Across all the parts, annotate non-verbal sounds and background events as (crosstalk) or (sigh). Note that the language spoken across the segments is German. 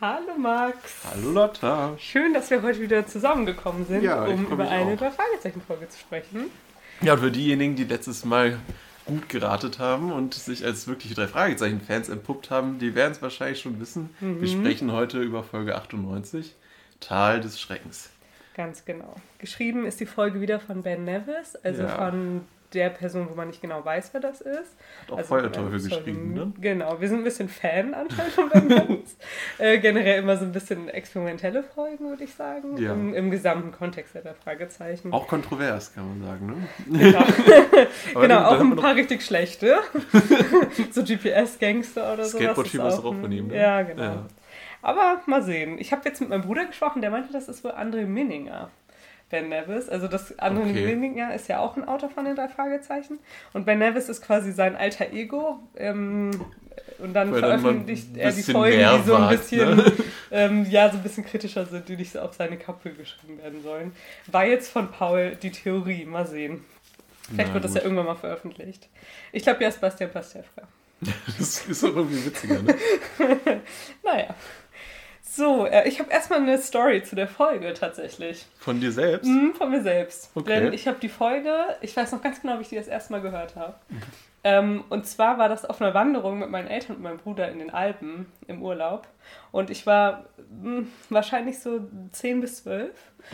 Hallo Max. Hallo Lotta. Schön, dass wir heute wieder zusammengekommen sind, Ja, um über eine drei Fragezeichen Folge zu sprechen. Ja, und für diejenigen, die letztes Mal gut geratet haben und sich als wirkliche drei Fragezeichen-Fans entpuppt haben, die werden es wahrscheinlich schon wissen. Mhm. Wir sprechen heute über Folge 98, Tal des Schreckens. Ganz genau. Geschrieben ist die Folge wieder von Ben Nevis, also Ja. von der Person, wo man nicht genau weiß, wer das ist. Hat auch Also, Feuerteufel geschrieben, ne? Genau, wir sind ein bisschen Fan anscheinend (laughs) äh, generell immer so ein bisschen experimentelle Folgen, würde ich sagen, Ja. im, im gesamten Kontext der Fragezeichen. Auch kontrovers, kann man sagen, ne? Genau, (laughs) (laughs) genau auch ein paar richtig schlechte. so GPS-Gangster oder so. Skateboard-Team ist auch von ihm, ne? Ja, genau. Ja. Aber mal sehen. Ich habe jetzt mit meinem Bruder gesprochen, der meinte, das ist wohl André Minninger. Ben Nevis. Also das André Okay. Minninger ist ja auch ein Autor von den drei Fragezeichen. Und Ben Nevis ist quasi sein alter Ego. Ähm, und dann Weil dann veröffentlicht ein er die Folgen, die so ein bisschen, ne? (laughs) ähm, ja, so ein bisschen kritischer sind, die nicht so auf seine Kappe geschrieben werden sollen. War jetzt von Paul die Theorie. Mal sehen. Vielleicht Na wird das gut. ja irgendwann mal veröffentlicht. Ich glaube, ja, ist Bastian Pastewka. (laughs) Das ist doch irgendwie witziger, ne? (laughs) Naja. So, äh, ich habe erstmal eine Story zu der Folge tatsächlich. Von dir selbst? Mhm, von mir selbst. Okay. Denn ich habe die Folge, ich weiß noch ganz genau, wie ich die das erste Mal gehört habe. Ähm, und zwar war das auf einer Wanderung mit meinen Eltern und meinem Bruder in den Alpen im Urlaub. Und ich war mh, wahrscheinlich so 10 bis 12.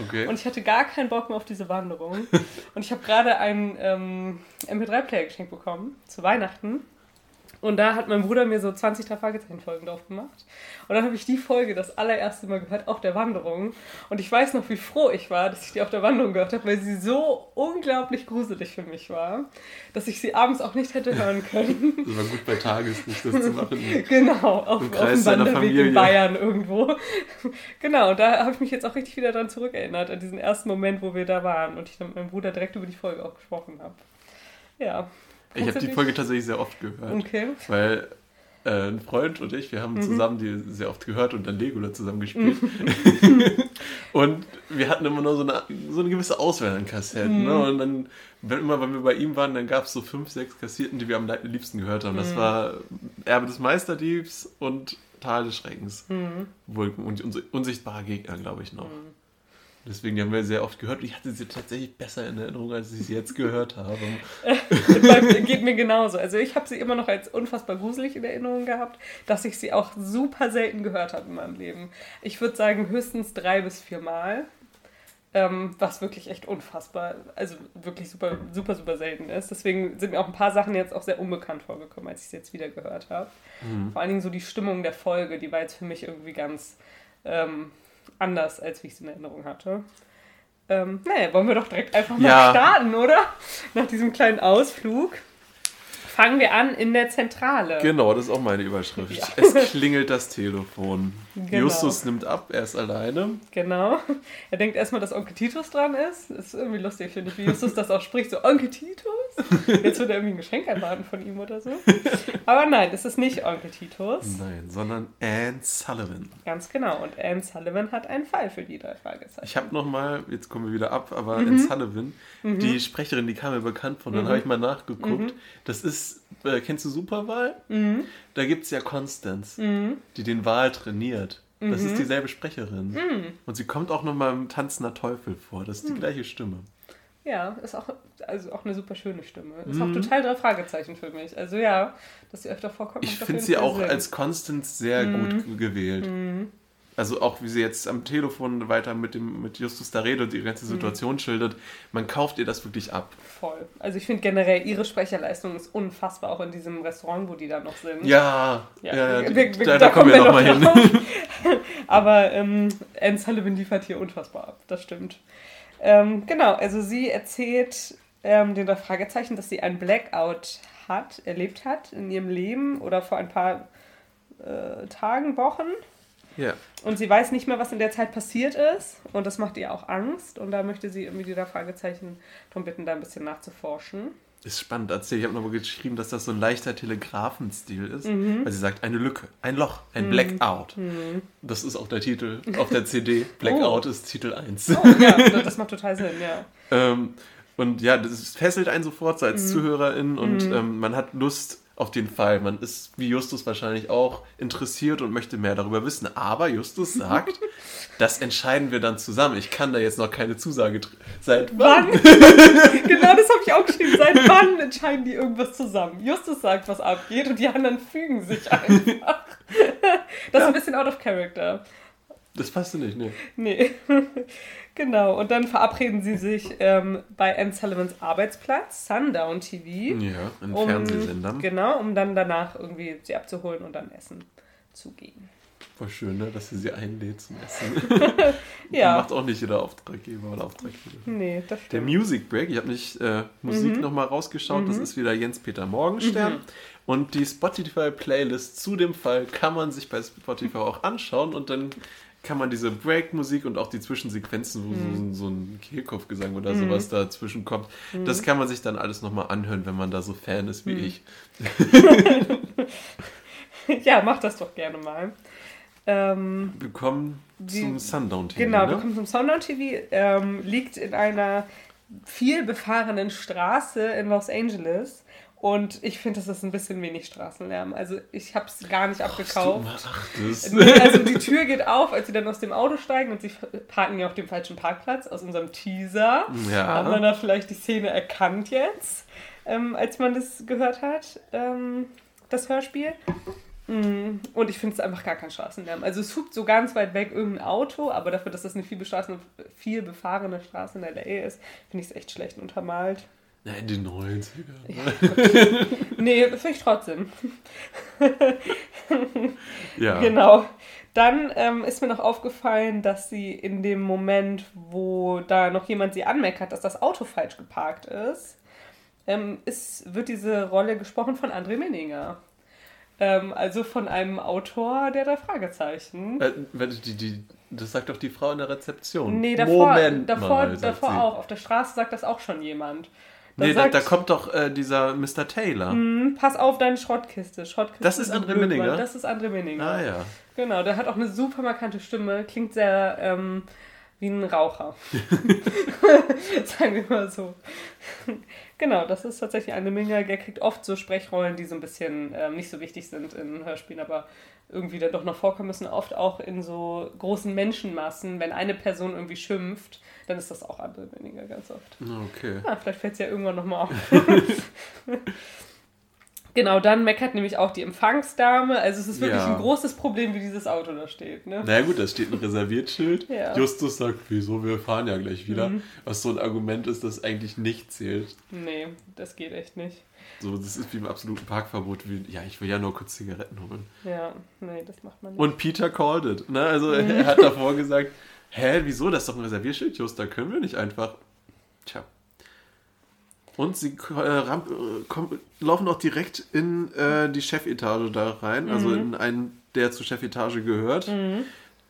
Okay. Und ich hatte gar keinen Bock mehr auf diese Wanderung. (laughs) Und ich habe gerade einen ähm, MP3-Player geschenkt bekommen zu Weihnachten. Und da hat mein Bruder mir so 20 drei Fragezeichen-Folgen drauf gemacht. Und dann habe ich die Folge das allererste Mal gehört auf der Wanderung. Und ich weiß noch, wie froh ich war, dass ich die auf der Wanderung gehört habe, weil sie so unglaublich gruselig für mich war, dass ich sie abends auch nicht hätte hören können. das war gut bei Tageslicht, das zu machen. (laughs) Genau, auf, auf dem Wanderweg in Bayern irgendwo. genau, und da habe ich mich jetzt auch richtig wieder dran zurückerinnert, an diesen ersten Moment, wo wir da waren und ich dann mit meinem Bruder direkt über die Folge auch gesprochen habe. Ja. Ich habe die Folge tatsächlich sehr oft gehört. Okay. Weil äh, ein Freund und ich, wir haben Mhm. zusammen die sehr oft gehört und dann Legola zusammen gespielt. (laughs) und wir hatten immer nur so eine, so eine gewisse Auswahl an Kassetten. Mhm. Ne? Und dann, wenn, immer wenn wir bei ihm waren, dann gab es so fünf, sechs Kassetten, die wir am liebsten gehört haben. Mhm. Das war Erbe des Meisterdiebs und Tal des Schreckens. Mhm. Wohl- Und unsi- unsichtbare Gegner, glaube ich noch. Deswegen die haben wir sehr oft gehört. Und ich hatte sie tatsächlich besser in Erinnerung, als ich sie jetzt gehört habe. (laughs) Geht mir genauso. Also ich habe sie immer noch als unfassbar gruselig in Erinnerung gehabt, dass ich sie auch super selten gehört habe in meinem Leben. Ich würde sagen höchstens drei bis vier Mal. Ähm, was wirklich echt unfassbar, also wirklich super, super, super selten ist. Deswegen sind mir auch ein paar Sachen jetzt auch sehr unbekannt vorgekommen, als ich sie jetzt wieder gehört habe. Vor allen Dingen so die Stimmung der Folge, die war jetzt für mich irgendwie ganz ähm, anders, als wie ich es in Erinnerung hatte. Ähm, naja, wollen wir doch direkt einfach mal Ja. starten, oder? Nach diesem kleinen Ausflug. Fangen wir an in der Zentrale. Genau, das ist auch meine Überschrift. Ja. Es klingelt das Telefon. Genau. Justus nimmt ab, er ist alleine. Genau. Er denkt erstmal, dass Onkel Titus dran ist. Das ist irgendwie lustig, finde ich, wie Justus das auch spricht. So, Onkel Titus? Jetzt wird er irgendwie ein Geschenk erwarten von ihm oder so. Aber nein, es ist nicht Onkel Titus. Nein, sondern Anne Sullivan. Ganz genau. Und Anne Sullivan hat einen Fall für die drei Fragezeichen. Ich habe nochmal, jetzt kommen wir wieder ab, aber Mhm. Anne Sullivan, die Sprecherin, die kam mir bekannt von, dann habe ich mal nachgeguckt. Das ist, äh, kennst du Superwahl? Mhm. Da gibt es ja Constance, die den Wal trainiert. Das Mhm. ist dieselbe Sprecherin. Und sie kommt auch nochmal im Tanzender Teufel vor. Das ist Mhm. die gleiche Stimme. Ja, ist auch, also auch eine super schöne Stimme. Ist Mhm. auch total drei Fragezeichen für mich. Also ja, dass sie öfter vorkommt. Ich finde sie auch Sinn. Mhm. als Constance sehr gut gewählt. Also auch wie sie jetzt am Telefon weiter mit dem mit Justus da redet und die ganze Mhm. Situation schildert, man kauft ihr das wirklich ab. Voll. Also ich finde generell ihre Sprecherleistung ist unfassbar, auch in diesem Restaurant, wo die da noch sind. Ja, Ja, ja, wir- die- wir- da, da kommen wir nochmal hin. (laughs) Aber ähm, Anne Sullivan liefert hier unfassbar ab, das stimmt. Ähm, genau, also sie erzählt ähm, den Fragezeichen, dass sie ein Blackout hat, erlebt hat in ihrem Leben oder vor ein paar äh, Tagen, Wochen. Ja. Und sie weiß nicht mehr, was in der Zeit passiert ist. Und das macht ihr auch Angst. Und da möchte sie irgendwie die drei Fragezeichen darum bitten, da ein bisschen nachzuforschen. Ist spannend. Erzähl, ich habe nochmal geschrieben, dass das so ein leichter Telegrafenstil ist. Mhm. Weil sie sagt, eine Lücke, ein Loch, ein Blackout. Das ist auch der Titel (laughs) auf der CD. Blackout ist Titel 1. Oh, ja, (laughs) das macht total Sinn, ja. Ähm, und ja, das fesselt einen sofort so Mhm. als Zuhörerin und ähm, man hat Lust auf den Fall. Man ist wie Justus wahrscheinlich auch interessiert und möchte mehr darüber wissen. Aber Justus sagt, (laughs) das entscheiden wir dann zusammen. Ich kann da jetzt noch keine Zusage. Seit wann? Wann? (laughs) genau das habe ich auch geschrieben. Seit wann entscheiden die irgendwas zusammen? Justus sagt, was abgeht und die anderen fügen sich einfach. (laughs) Das ist ein bisschen out of character. Das passt nicht, ne? Nee. Genau. Und dann verabreden sie sich ähm, bei Anne Sullivans Arbeitsplatz, Sundown TV. Ja, in um, Fernsehsendern. Genau, um dann danach irgendwie sie abzuholen und dann Essen zu geben. Voll schön, ne? dass sie sie einlädt zum Essen. (laughs) (laughs) Ja. Macht auch nicht jeder Auftraggeber oder Auftraggeber. Nee, das Der stimmt. Music Break, ich habe nicht äh, Musik Mhm. nochmal rausgeschaut, das ist wieder Jens-Peter Morgenstern. Mhm. Und die Spotify-Playlist zu dem Fall kann man sich bei Spotify auch anschauen und dann kann man diese Break-Musik und auch die Zwischensequenzen, wo Mhm. so, so ein Kehlkopfgesang oder sowas dazwischen kommt, Mhm. das kann man sich dann alles nochmal anhören, wenn man da so Fan ist wie ich. (laughs) Ja, mach das doch gerne mal. Ähm, Wir kommen Die- zum Sundown-TV. genau, wir ne? kommen zum Sundown TV. Ähm, liegt in einer viel befahrenen Straße in Los Angeles. Und ich finde, das ist ein bisschen wenig Straßenlärm. Also ich habe es gar nicht Du abgekauft. beachtest. Nee, also die Tür geht auf, als sie dann aus dem Auto steigen und sie parken ja auf dem falschen Parkplatz aus unserem Teaser. Ja. Hat man da vielleicht die Szene erkannt jetzt, ähm, als man das gehört hat, ähm, das Hörspiel. Mm, Und ich finde es einfach gar kein Straßenlärm. Also es hupt so ganz weit weg irgendein Auto, aber dafür, dass das eine viel, viel befahrene Straße in LA ist, finde ich es echt schlecht untermalt. Ja, in den 90ern. Nee, finde ich trotzdem. (laughs) Ja. Genau. Dann ähm, ist mir noch aufgefallen, dass sie in dem Moment, wo da noch jemand sie anmeckert, dass das Auto falsch geparkt ist, ähm, ist wird diese Rolle gesprochen von André Menninger. Ähm, also von einem Autor der drei Fragezeichen. Äh, die, die, das sagt doch die Frau in der Rezeption. nee, davor, Moment davor, mal, davor auch. Auf der Straße sagt das auch schon jemand. Da Nee, da, sagt, da kommt doch äh, dieser Mr. Taylor. "Hm, pass auf deine Schrottkiste. Schrottkiste Das ist André Blödmann." Menninger? Das ist André Menninger. Ah ja. Genau, der hat auch eine super markante Stimme, klingt sehr ähm, wie ein Raucher. (laughs) (laughs) Sagen wir mal so. Genau, das ist tatsächlich eine Menge. Der kriegt oft so Sprechrollen, die so ein bisschen ähm, nicht so wichtig sind in Hörspielen, aber irgendwie dann doch noch vorkommen müssen. Oft auch in so großen Menschenmassen. Wenn eine Person irgendwie schimpft, dann ist das auch andere weniger ganz oft. Okay. Ja, vielleicht fällt es ja irgendwann nochmal auf. (laughs) (laughs) genau, dann meckert nämlich auch die Empfangsdame. Also es ist wirklich Ja. ein großes Problem, wie dieses Auto da steht. Ne? Na ja, gut, da steht ein Reserviertschild. Ja. Justus sagt, wieso, wir fahren ja gleich wieder. Mhm. Was so ein Argument ist, das eigentlich nicht zählt. Nee, das geht echt nicht. So, das ist wie im absoluten Parkverbot. Wie, ja, ich will ja nur kurz Zigaretten holen. Ja, nee, das macht man nicht. Und Peter called it. Ne? Also Mhm. er hat davor gesagt, hä, wieso, das ist doch ein Reservierschild, Just, da können wir nicht einfach. Tja. Und sie äh, ram, äh, kommen, laufen auch direkt in äh, die Chefetage da rein, also Mhm. in einen, der zur Chefetage gehört,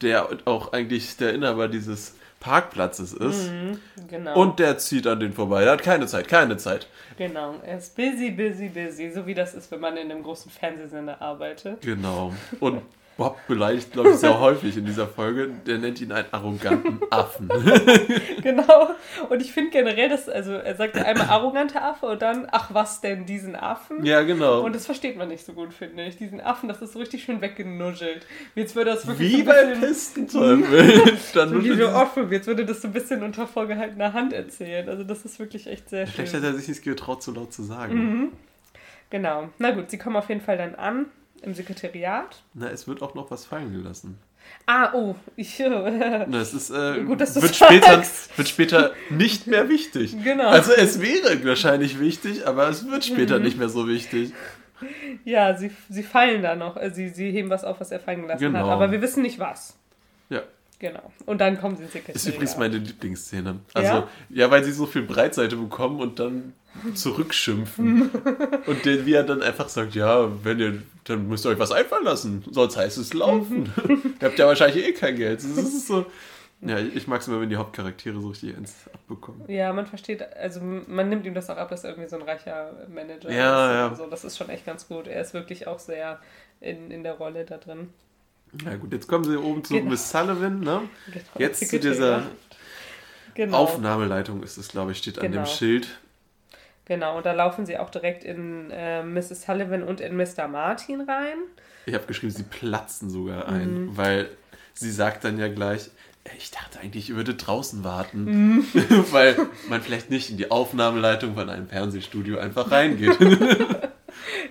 der auch eigentlich der Inhaber dieses Parkplatzes ist. Mhm, genau. Und der zieht an den vorbei. Er hat keine Zeit, keine Zeit. genau. Er ist busy, busy, busy. So wie das ist, wenn man in einem großen Fernsehsender arbeitet. Genau. Und (laughs) Bob beleidigt, glaube ich, sehr häufig in dieser Folge. Der nennt ihn einen arroganten Affen. (laughs) genau. Und ich finde generell, dass, also er sagt einmal arroganter Affe und dann, ach was denn, diesen Affen? ja, genau. Und das versteht man nicht so gut, finde ich. Diesen Affen, das ist so richtig schön weggenuschelt. Jetzt würde das wirklich Wie so bei Pistenteufel. (laughs) So wie so offen. Jetzt würde das so ein bisschen unter vorgehaltener Hand erzählt. Also das ist wirklich echt sehr Vielleicht schön. hat er sich nicht getraut, so laut zu sagen. Mhm. Genau. Na gut, sie kommen auf jeden Fall dann an im Sekretariat. Na, es wird auch noch was fallen gelassen. Ah, oh, ich Na, es ist, äh, Gut, dass wird, später, wird später nicht mehr wichtig. Genau. Also es wäre wahrscheinlich wichtig, aber es wird später Mhm. nicht mehr so wichtig. Ja, sie, sie fallen da noch. äh, Sie, sie heben was auf, was er fallen gelassen Genau. hat. Aber wir wissen nicht was. Ja. Genau. Und dann kommen sie ins Sekretariat. Ist übrigens meine Lieblingsszene. Also, Ja? ja, weil sie so viel Breitseite bekommen und dann zurückschimpfen. (laughs) und der, wie er dann einfach sagt, ja, wenn ihr, dann müsst ihr euch was einfallen lassen, sonst heißt es laufen. (laughs) ihr habt ja wahrscheinlich eh kein Geld. Das ist so. Ja, ich mag es immer, wenn die Hauptcharaktere so richtig eins abbekommen. Ja, man versteht, also man nimmt ihm das auch ab, dass er irgendwie so ein reicher Manager Ja, ist. ja. So. Das ist schon echt ganz gut. Er ist wirklich auch sehr in, in der Rolle da drin. Na gut, jetzt kommen sie oben zu Genau. Miss Sullivan, ne? Genau, Jetzt (laughs) zu dieser Genau. Aufnahmeleitung ist es, glaube ich, steht an Genau. dem Schild. Genau, und da laufen sie auch direkt in äh, Mrs. Sullivan und in Mr. Martin rein. Ich habe geschrieben, sie platzen sogar ein, mhm. weil sie sagt dann ja gleich, ich dachte eigentlich, ich würde draußen warten, mhm. (laughs) weil man vielleicht nicht in die Aufnahmeleitung von einem Fernsehstudio einfach reingeht. (laughs)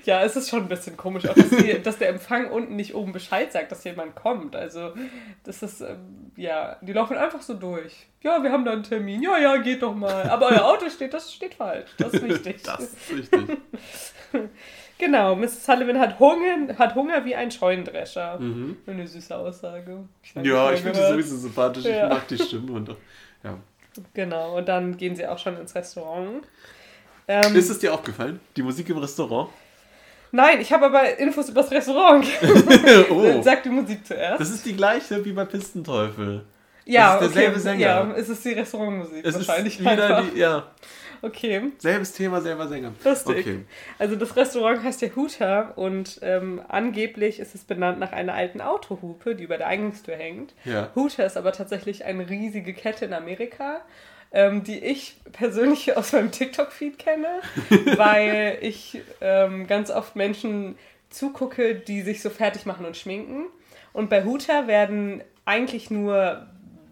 ja, es ist schon ein bisschen komisch, auch dass, die, (laughs) dass, der Empfang unten nicht oben Bescheid sagt, dass jemand kommt. Also, das ist, ähm, ja, die laufen einfach so durch. Ja, wir haben da einen Termin. Ja, ja, geht doch mal. Aber euer Auto steht, das steht falsch. Das ist wichtig. (laughs) das ist wichtig. (laughs) Genau, Mrs. Sullivan hat Hunger, hat Hunger wie ein Scheunendrescher. Mhm. Eine süße Aussage. Ich ja, ich finde die sowieso sympathisch. Ja. Ich mag die Stimme. Und, ja. Genau, und dann gehen sie auch schon ins Restaurant. Ähm, ist es dir aufgefallen, die Musik im Restaurant? Nein, ich habe aber Infos über das Restaurant. (laughs) oh. Sag die Musik zuerst. Das ist die gleiche wie bei Pistenteufel. Ja, das ist derselbe okay. Sänger. Ja, es ist die Restaurantmusik es wahrscheinlich. Ist wieder die, ja. Okay. Selbes Thema, selber Sänger. Lustig. Okay. Also das Restaurant heißt ja Huta und ähm, angeblich ist es benannt nach einer alten Autohupe, die über der Eingangstür hängt. Ja. Huta ist aber tatsächlich eine riesige Kette in Amerika. Ähm, die ich persönlich (laughs) aus meinem TikTok-Feed kenne, weil ich ähm, ganz oft Menschen zugucke, die sich so fertig machen und schminken. Und bei Huta werden eigentlich nur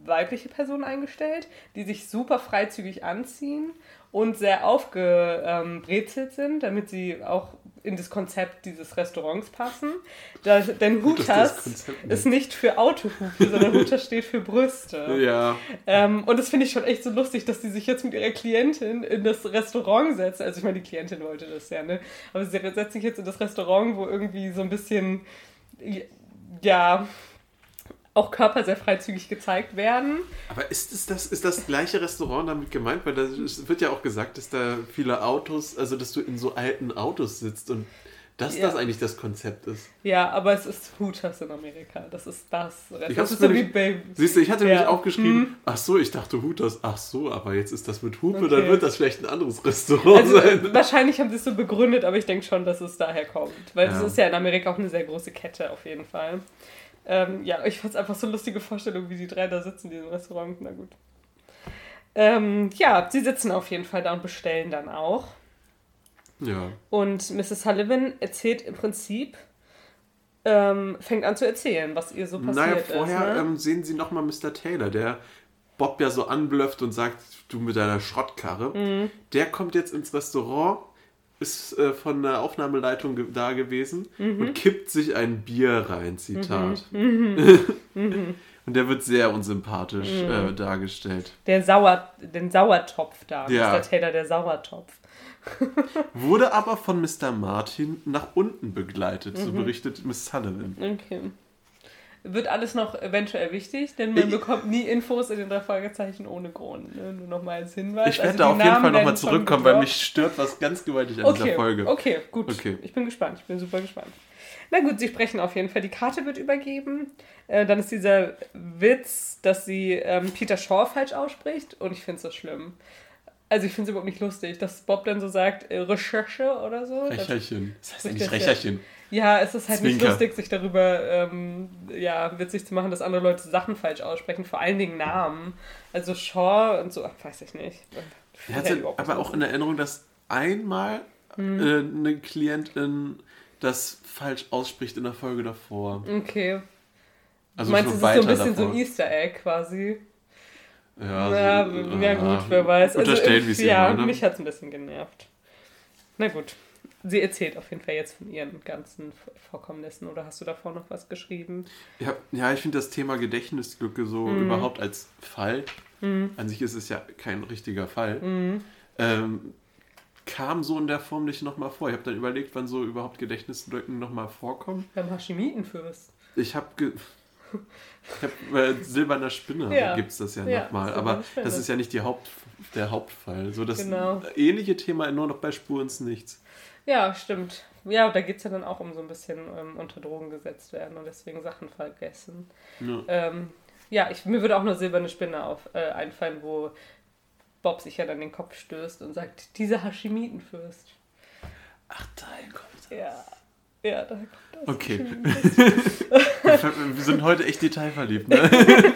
weibliche Personen eingestellt, die sich super freizügig anziehen und sehr aufgebrezelt sind, damit sie auch in das Konzept dieses Restaurants passen. Das, denn Hutas ist nicht für Autohupe, sondern Hutas steht für Brüste. (laughs) Ja. Ähm, und das finde ich schon echt so lustig, dass sie sich jetzt mit ihrer Klientin in das Restaurant setzen. Also ich meine, die Klientin wollte das ja, ne? Aber sie setzt sich jetzt in das Restaurant, wo irgendwie so ein bisschen, ja, auch Körper sehr freizügig gezeigt werden. Aber ist, es das, ist das gleiche Restaurant damit gemeint? Weil da wird ja auch gesagt, dass da viele Autos, also dass du in so alten Autos sitzt und dass ja. das eigentlich das Konzept ist. Ja, aber es ist Hooters in Amerika. Das ist das. Das ist so wie Baby. Siehst du, ich hatte ja. nämlich aufgeschrieben, hm. ach so, ich dachte Hooters, ach so, aber jetzt ist das mit Hupe, okay. dann wird das vielleicht ein anderes Restaurant also, sein. Wahrscheinlich haben sie es so begründet, aber ich denke schon, dass es daher kommt. Weil es ist ja in Amerika auch eine sehr große Kette auf jeden Fall. Ähm, ja, ich fand es einfach so eine lustige Vorstellung, wie die drei da sitzen in diesem Restaurant. Na gut. Ähm, ja, sie sitzen auf jeden Fall da und bestellen dann auch. Ja. Und Mrs. Sullivan erzählt im Prinzip, ähm, fängt an zu erzählen, was ihr so passiert naja, vorher ist. Ne? Ähm, sehen sie nochmal Mr. Taylor, der Bob ja so anblöfft und sagt, du mit deiner Schrottkarre. Mhm. Der kommt jetzt ins Restaurant ist äh, von der Aufnahmeleitung ge da gewesen mhm. und kippt sich ein Bier rein, Zitat. Mhm. Mhm. (laughs) und der wird sehr unsympathisch mhm. äh, dargestellt. Der Sauer, den Sauertopf da, ja. Mr. Taylor, der Sauertopf. (laughs) Wurde aber von Mr. Martin nach unten begleitet, so mhm. berichtet Miss Sullivan. Okay wird alles noch eventuell wichtig, denn man ich, bekommt nie Infos in den drei Fragezeichen ohne Grund. Ne? Nur nochmal als Hinweis. Ich werde also da auf jeden Fall nochmal zurückkommen, weil mich stört was ganz gewaltig an okay, dieser Folge. Okay, gut. Okay. Ich bin gespannt. Ich bin super gespannt. Na gut, sie sprechen auf jeden Fall. Die Karte wird übergeben. Äh, dann ist dieser Witz, dass sie ähm, Peter Shaw falsch ausspricht und ich finde es so schlimm. Also ich finde es überhaupt nicht lustig, dass Bob dann so sagt, äh, Recherche oder so. Recherchen. Das heißt eigentlich Recherchen. Ja, es ist halt Zwinker. nicht lustig, sich darüber ähm, ja, witzig zu machen, dass andere Leute Sachen falsch aussprechen, vor allen Dingen Namen. Also Shaw und so, ach, weiß ich nicht. Ich hatte aber auch in Erinnerung, dass einmal hm. äh, eine Klientin das falsch ausspricht in der Folge davor. Okay. Also du meinst, es ist so ein bisschen davor. so ein Easter Egg quasi? Ja, ja, so, ja gut, wer weiß. Unterstellen, also, wie es Ja, immer, ne? mich hat es ein bisschen genervt. Na gut. Sie erzählt auf jeden Fall jetzt von ihren ganzen Vorkommnissen. Oder hast du davor noch was geschrieben? Ja, ja ich finde das Thema Gedächtnislücke so mhm. überhaupt als Fall, mhm. an sich ist es ja kein richtiger Fall, mhm. ähm, kam so in der Form nicht nochmal vor. Ich habe dann überlegt, wann so überhaupt Gedächtnislücken nochmal vorkommen. Beim Hashimitenfürst. Ich habe äh, silberner Spinne ja. gibt es das ja, ja nochmal, aber Spinne. das ist ja nicht die Haupt, der Hauptfall. So das genau. ähnliche Thema nur noch bei Spur ins Nichts. Ja, stimmt. Ja, da geht es ja dann auch um so ein bisschen ähm, unter Drogen gesetzt werden und deswegen Sachen vergessen. Ja, ähm, ja ich, mir würde auch nur silberne Spinne auf, äh, einfallen, wo Bob sich ja dann den Kopf stößt und sagt, dieser Hashimitenfürst. Ach, daher kommt das. Ja. Ja, da kommt das. Okay. (laughs) wir sind heute echt detailverliebt, ne? (laughs)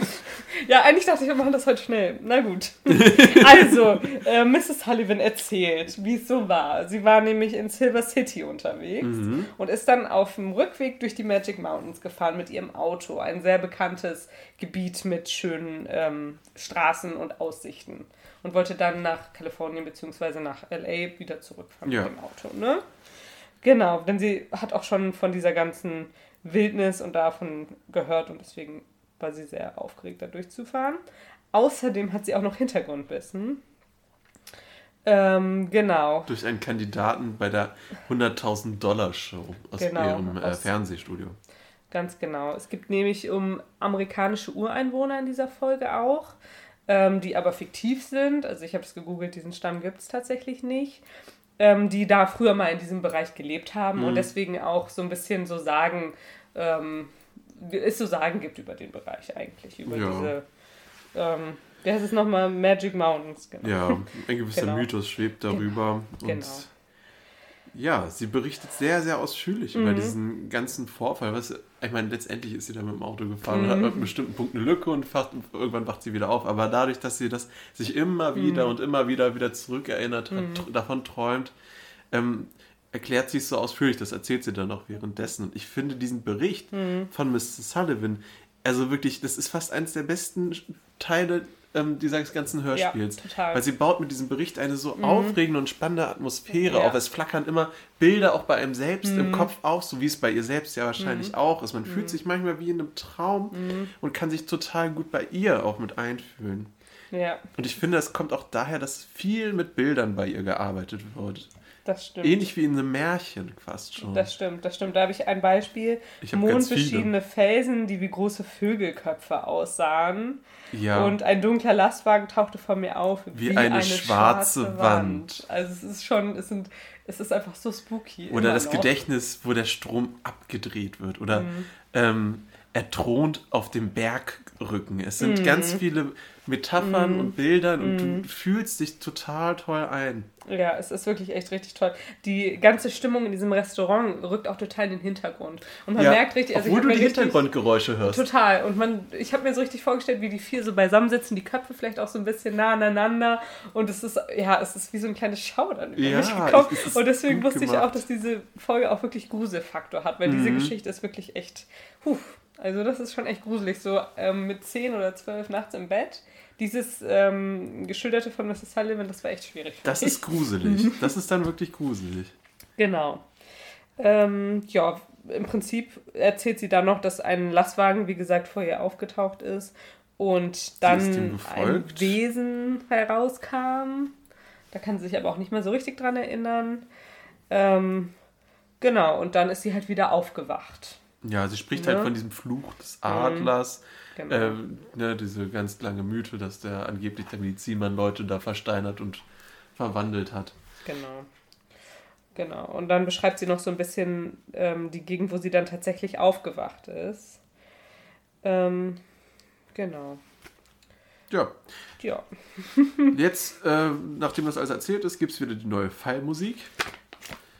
Ja, eigentlich dachte ich, wir machen das heute schnell. Na gut. (laughs) Also, äh, Mrs. Sullivan erzählt, wie es so war. Sie war nämlich in Silver City unterwegs Mhm. und ist dann auf dem Rückweg durch die Magic Mountains gefahren mit ihrem Auto. Ein sehr bekanntes Gebiet mit schönen ähm, Straßen und Aussichten. Und wollte dann nach Kalifornien bzw. nach LA wieder zurückfahren Ja. mit dem Auto. Ne? Genau, denn sie hat auch schon von dieser ganzen Wildnis und davon gehört und deswegen war sie sehr aufgeregt, da durchzufahren. Außerdem hat sie auch noch Hintergrundwissen. Ähm, genau. Durch einen Kandidaten bei der 100.000 Dollar Show aus Genau, ihrem äh, aus- Fernsehstudio. Ganz genau. Es gibt nämlich um amerikanische Ureinwohner in dieser Folge auch, ähm, die aber fiktiv sind. Also ich habe es gegoogelt, diesen Stamm gibt es tatsächlich nicht. Ähm, die da früher mal in diesem Bereich gelebt haben und deswegen auch so ein bisschen so sagen, ähm, wie es so Sagen gibt über den Bereich eigentlich, über Ja. diese, ähm, wie heißt es nochmal, Magic Mountains, genau. Ja, ein (laughs) gewisser Genau. Mythos schwebt darüber. Und Genau. Ja, sie berichtet sehr, sehr ausführlich Mhm. über diesen ganzen Vorfall. Was, ich meine, letztendlich ist sie da mit dem Auto gefahren und Mhm. hat an einem bestimmten Punkt eine Lücke und wacht, irgendwann wacht sie wieder auf. Aber dadurch, dass sie das sich immer wieder Mhm. und immer wieder wieder zurückerinnert hat, tr- davon träumt, ähm, erklärt sie es so ausführlich. Das erzählt sie dann auch währenddessen. Und ich finde diesen Bericht Mhm. von Mr. Sullivan, also wirklich, das ist fast eines der besten Teile ähm, dieses ganzen Hörspiels. total. Weil sie baut mit diesem Bericht eine so aufregende und spannende Atmosphäre Ja. auf. Es flackern immer Bilder auch bei einem selbst im Kopf auf, so wie es bei ihr selbst ja wahrscheinlich auch ist. Man fühlt sich manchmal wie in einem Traum und kann sich total gut bei ihr auch mit einfühlen. Ja, Und ich finde, es kommt auch daher, dass viel mit Bildern bei ihr gearbeitet wird. Das stimmt. Ähnlich wie in einem Märchen fast schon. Das stimmt, das stimmt. Da habe ich ein Beispiel. Ich Mondbeschiedene Felsen, die wie große Vögelköpfe aussahen. ja. Und ein dunkler Lastwagen tauchte vor mir auf. Wie eine schwarze Wand. Also es ist schon, es sind, es ist einfach so spooky. Oder das noch. Gedächtnis, wo der Strom abgedreht wird. Oder Mhm. ähm, er thront auf dem Bergrücken. Es sind Mhm. ganz viele Metaphern und Bildern und du fühlst dich total toll ein. Ja, es ist wirklich echt richtig toll. Die ganze Stimmung in diesem Restaurant rückt auch total in den Hintergrund. Und man Ja, merkt richtig, also ich obwohl du die Hintergrundgeräusche hörst. Total. Und man, ich habe mir so richtig vorgestellt, wie die vier so beisammen sitzen, die Köpfe vielleicht auch so ein bisschen nah aneinander. Und es ist, ja, es ist wie so ein kleines Schaudern über Ja, mich gekommen. Und deswegen wusste ich gemacht. auch, dass diese Folge auch wirklich Gruselfaktor hat, weil diese Mhm. Geschichte ist wirklich echt, puh, also das ist schon echt gruselig. So ähm, mit 10 oder 12 nachts im Bett. Dieses ähm, Geschilderte von Mrs. Sullivan, das war echt schwierig. Das ist gruselig. Das ist dann wirklich gruselig. Genau. Ähm, ja, im Prinzip erzählt sie dann noch, dass ein Lastwagen, wie gesagt, vor ihr aufgetaucht ist und dann ein. Wesen herauskam. Da kann sie sich aber auch nicht mehr so richtig dran erinnern. Ähm, genau, und dann ist sie halt wieder aufgewacht. Ja, sie spricht Ja. halt von diesem Fluch des Adlers. Genau. Ähm, ne, diese ganz lange Mythe, dass der angeblich der Medizinmann Leute da versteinert und verwandelt hat. Genau. Genau. Und dann beschreibt sie noch so ein bisschen ähm, die Gegend, wo sie dann tatsächlich aufgewacht ist. Ähm, genau. Ja, Ja. (laughs) jetzt, äh, nachdem das alles erzählt ist, gibt es wieder die neue Fallmusik.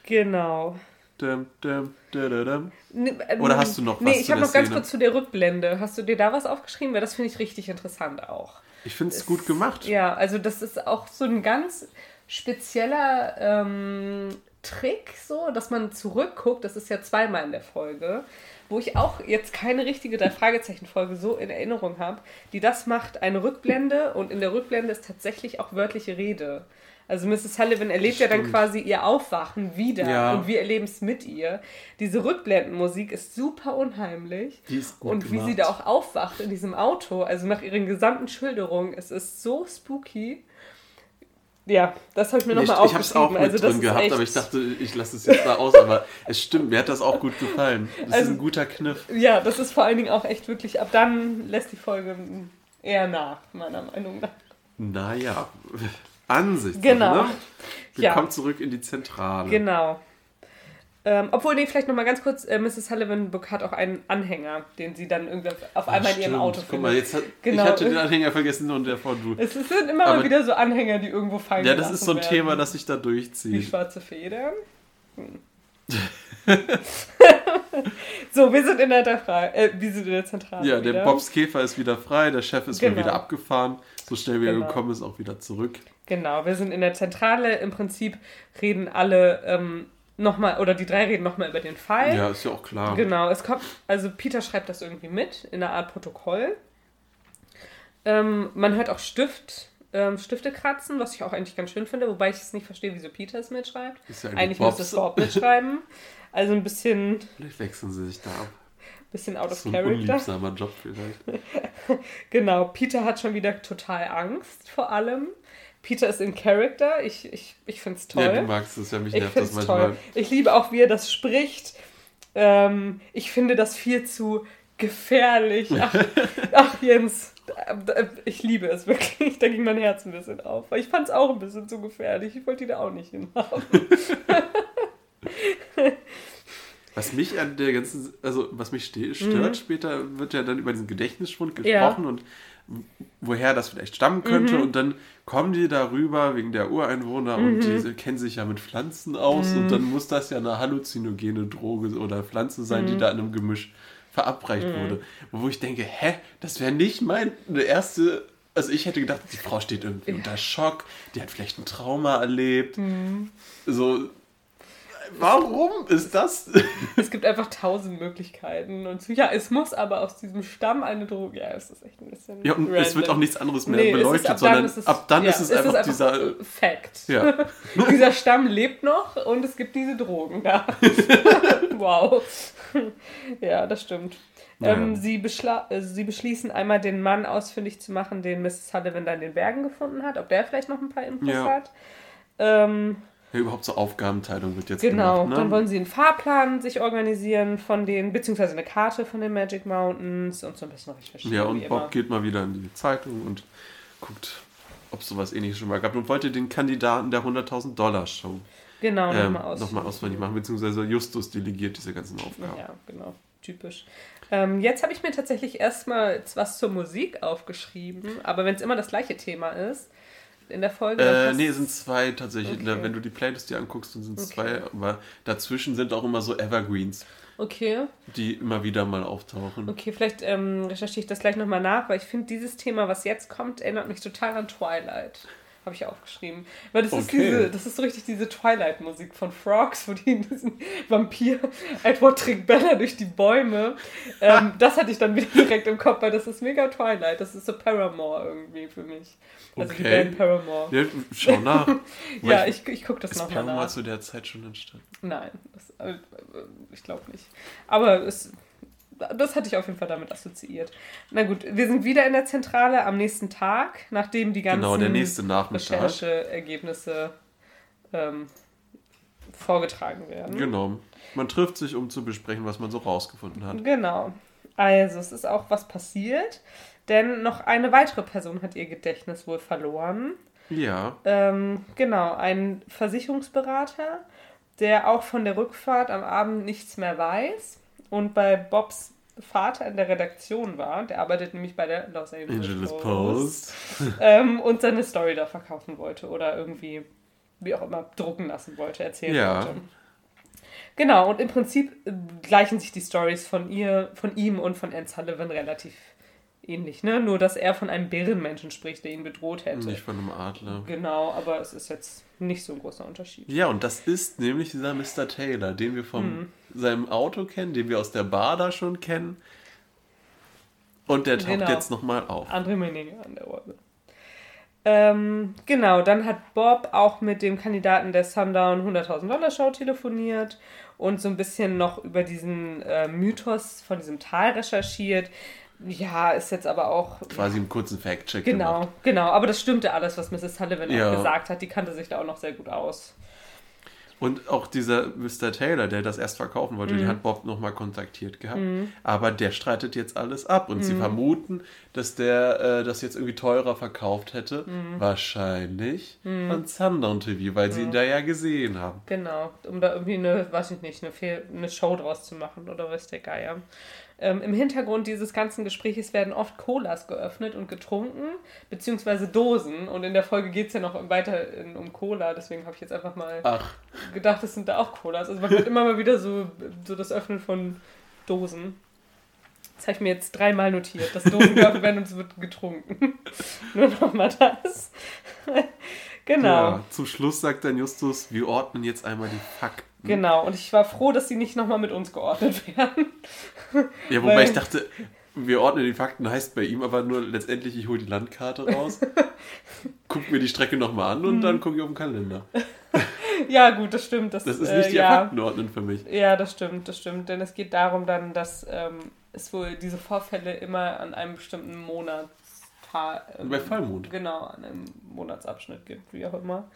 Genau. Dum, dum, dum. Nee, ähm, Oder hast du noch was Nee, ich habe noch ganz Szene? kurz zu der Rückblende. Hast du dir da was aufgeschrieben? Weil das finde ich richtig interessant auch. Ich finde es gut gemacht. Ja, also das ist auch so ein ganz spezieller ähm, Trick, so, dass man zurückguckt. Das ist ja zweimal in der Folge, wo ich auch jetzt keine richtige Drei-Fragezeichen-Folge so in Erinnerung habe, die das macht, eine Rückblende und in der Rückblende ist tatsächlich auch wörtliche Rede. Also Mrs. Sullivan erlebt ja dann Stimmt. quasi ihr Aufwachen wieder Ja. und wir erleben es mit ihr. Diese Rückblendenmusik ist super unheimlich. Die ist gut Und wie gemacht. sie da auch aufwacht in diesem Auto, also nach ihren gesamten Schilderungen, es ist so spooky. Ja, das habe ich mir nochmal ich habe es auch aufgeschrieben. mit also drin ist gehabt, aber ich dachte, ich lasse es jetzt da aus. Aber es stimmt, mir hat das auch gut gefallen. Das ist Also- ein guter Kniff. Ja, das ist vor allen Dingen auch echt wirklich, ab dann lässt die Folge eher nach, meiner Meinung nach. Naja, Ansicht. Genau. Ne? Ja. Willkommen zurück in die Zentrale. Genau. Ähm, obwohl, nee, vielleicht nochmal ganz kurz, äh, Mrs. Sullivan hat auch einen Anhänger, den sie dann irgendwie auf einmal in ihrem stimmt. Auto Guck findet. mal, jetzt hat, Genau. ich hatte den Anhänger vergessen und der vor du. Es sind immer Aber- mal wieder so Anhänger, die irgendwo fallen Ja, das ist so ein werden. Thema, das sich da durchzieht. schwarze Federn. Hm. (laughs) So, wir sind in der, Fra äh, wir sind in der Zentrale. Ja, der wieder. Bobs Käfer ist wieder frei, der Chef ist Genau. mal wieder abgefahren. So schnell wie er Genau. gekommen ist, auch wieder zurück. Genau, wir sind in der Zentrale. Im Prinzip reden alle ähm, nochmal, oder die drei reden nochmal über den Fall. Ja, ist ja auch klar. Genau, es kommt, also Peter schreibt das irgendwie mit in einer Art Protokoll. Ähm, man hört auch Stift, ähm, Stifte kratzen, was ich auch eigentlich ganz schön finde, wobei ich es nicht verstehe, wieso Peter es mitschreibt. Ist ja Eigentlich Bobs. müsste es Bob mitschreiben. Also ein bisschen, Vielleicht wechseln sie sich da ab. bisschen out of So ein character. unliebsamer Job vielleicht. (laughs) Genau, Peter hat schon wieder total Angst vor allem. Peter ist in Character. Ich, ich, ich finde es toll. Ja, du magst es ja, mich ich nervt das manchmal. toll. Ich liebe auch, wie er das spricht. Ähm, ich finde das viel zu gefährlich. (laughs) Ach, ach Jens, ich liebe es wirklich. Da ging mein Herz ein bisschen auf. Weil Ich fand es auch ein bisschen zu gefährlich. Ich wollte die da auch nicht hinhaben. (laughs) Was mich an der ganzen, also was mich stört, Mhm. später wird ja dann über diesen Gedächtnisschwund gesprochen Ja. und woher das vielleicht stammen könnte Mhm. und dann kommen die darüber wegen der Ureinwohner und Mhm. die kennen sich ja mit Pflanzen aus und dann muss das ja eine halluzinogene Droge oder Pflanze sein, Mhm. die da in einem Gemisch verabreicht wurde. Wo ich denke, hä, das wäre nicht meine erste, also ich hätte gedacht, die Frau steht irgendwie unter Schock, die hat vielleicht ein Trauma erlebt, Mhm. so, warum ist das? Es gibt einfach tausend Möglichkeiten. Und so, ja, es muss aber aus diesem Stamm eine Droge. Ja, es ist echt ein bisschen. Ja, und es wird random. auch nichts anderes mehr Nee, es ist- beleuchtet, ab dann sondern ist es- ab dann ja, ist es einfach dieser. Fact. Ja. (laughs) Dieser Stamm lebt noch und es gibt diese Drogen da. (laughs) wow. ja, das stimmt. Ähm, sie, beschla äh, sie beschließen einmal den Mann ausfindig zu machen, den Mrs. Sullivan da in den Bergen gefunden hat, ob der vielleicht noch ein paar Infos Ja. hat. Ähm, Ja, überhaupt so Aufgabenteilung wird jetzt genau, gemacht. Ne? dann wollen sie einen Fahrplan sich organisieren von den, beziehungsweise eine Karte von den Magic Mountains und so ein bisschen recherchieren. ja, wie und immer. Bob geht mal wieder in die Zeitung und guckt, ob es sowas ähnliches schon mal gab und wollte den Kandidaten der 100.000 Dollar Show Genau, ähm, nochmal aus. nochmal auswendig machen, beziehungsweise Justus delegiert diese ganzen Aufgaben. Ja, genau. Typisch. Ähm, jetzt habe ich mir tatsächlich erstmal was zur Musik aufgeschrieben, aber wenn es immer das gleiche Thema ist, in der Folge. Äh, nee, es sind zwei tatsächlich. Okay. Wenn du die Playlist dir anguckst, dann sind es Okay. zwei, aber dazwischen sind auch immer so Evergreens, Okay, die immer wieder mal auftauchen. okay, vielleicht ähm, recherchiere ich das gleich nochmal nach, weil ich finde, dieses Thema, was jetzt kommt, erinnert mich total an Twilight. Habe ich aufgeschrieben. Weil das ist Okay. diese, das ist so richtig diese Twilight-Musik von Frogs, wo die diesen Vampir Edward trägt Bella durch die Bäume. Ähm, (laughs) das hatte ich dann wieder direkt im Kopf, weil das ist mega Twilight. Das ist so Paramore irgendwie für mich. Also die Okay. Band Paramore. Ja, schau nach. (laughs) Ja, ich, ich gucke das Ist nochmal Paramore nach. zu der Zeit schon entstanden? Nein, das, äh, ich glaube nicht. Aber es, das hatte ich auf jeden Fall damit assoziiert. Na gut, wir sind wieder in der Zentrale am nächsten Tag, nachdem die ganzen Genau, der nächste Nachmittag. Rechercheergebnisse ähm, vorgetragen werden. Genau. Man trifft sich, um zu besprechen, was man so rausgefunden hat. Genau. Also, es ist auch was passiert, denn noch eine weitere Person hat ihr Gedächtnis wohl verloren. Ja, Ähm, genau, ein Versicherungsberater, der auch von der Rückfahrt am Abend nichts mehr weiß und bei Bobs Vater in der Redaktion war. Der arbeitet nämlich bei der Los Angeles, Angeles Post. Post. (laughs) Ähm, und seine Story da verkaufen wollte oder irgendwie, wie auch immer, drucken lassen wollte, erzählen Ja. wollte. Genau, und im Prinzip gleichen sich die Stories von ihr, von ihm und von Anne Sullivan relativ ähnlich, ne? Nur, dass er von einem Bärenmenschen spricht, der ihn bedroht hätte. Nicht von einem Adler. Genau, aber es ist jetzt nicht so ein großer Unterschied. Ja, und das ist nämlich dieser Mr. Taylor, den wir von Hm. seinem Auto kennen, den wir aus der Bar da schon kennen. Und der taucht Genau. jetzt nochmal auf. Andere Meninger an der Orbe. Ähm, genau, dann hat Bob auch mit dem Kandidaten der Sundown 100.000 Dollar Show telefoniert und so ein bisschen noch über diesen äh, Mythos von diesem Tal recherchiert. Ja, ist jetzt aber auch. Quasi einen kurzen Fact-Check Genau, gemacht. genau. Aber das stimmte alles, was Mrs. Sullivan Ja. auch gesagt hat. Die kannte sich da auch noch sehr gut aus. Und auch dieser Mr. Taylor, der das erst verkaufen wollte, Mhm. den hat Bob nochmal kontaktiert gehabt. Aber der streitet jetzt alles ab. Und Mhm. sie vermuten, dass der äh, das jetzt irgendwie teurer verkauft hätte. Mhm. Wahrscheinlich an Sundown TV, weil sie ihn da ja gesehen haben. Genau, um da irgendwie eine, weiß ich nicht, eine, Fehl eine Show draus zu machen oder was der Geier. Ähm, Im Hintergrund dieses ganzen Gespräches werden oft Colas geöffnet und getrunken, beziehungsweise Dosen. Und in der Folge geht es ja noch weiter in, um Cola, deswegen habe ich jetzt einfach mal Ach, gedacht, es sind da auch Colas. Also man hört immer mal wieder so, so das Öffnen von Dosen. Das habe ich mir jetzt dreimal notiert. Das Dosen geöffnet werden und es wird getrunken. (laughs) Nur nochmal das. (laughs) genau. Ja, zum Schluss sagt dann Justus, wir ordnen jetzt einmal die Fakten. Genau, und ich war froh, dass sie nicht nochmal mit uns geordnet (laughs) werden. Ja, wobei Weil- ich dachte, wir ordnen die Fakten, heißt bei ihm aber nur letztendlich, ich hole die Landkarte raus, (laughs) guck mir die Strecke nochmal an und Mhm. dann gucke ich auf den Kalender. (laughs) Ja, gut, das stimmt. Das, Das ist äh, nicht die ja. Faktenordnen für mich. Ja, das stimmt, das stimmt. Denn es geht darum dann, dass ähm, es wohl diese Vorfälle immer an einem bestimmten Monatstag. Ähm, Bei Vollmond. Genau, an einem Monatsabschnitt gibt, wie auch immer.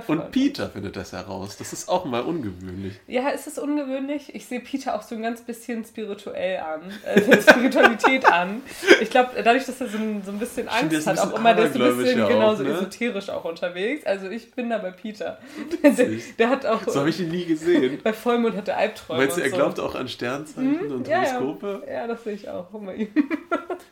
Bei Und. Peter findet das heraus. Das ist auch mal ungewöhnlich. Ja, ist es ungewöhnlich? Ich sehe Peter auch so ein ganz bisschen spirituell an, äh, Spiritualität (laughs) an. Ich glaube, dadurch, dass er so ein, so ein bisschen Stimmt, Angst ist ein hat, auch immer, der ist so ein bisschen ja genau auch, so ne? esoterisch auch unterwegs. Also ich bin da bei Peter. Der, (laughs) der hat auch, So habe ich ihn nie gesehen. (laughs) bei Vollmond hat er Albträume Meinst du, er und so. glaubt auch an Sternzeichen und Mhm. ja, ja. Horoskope? Ja, das sehe ich auch. Guck mal, ihm.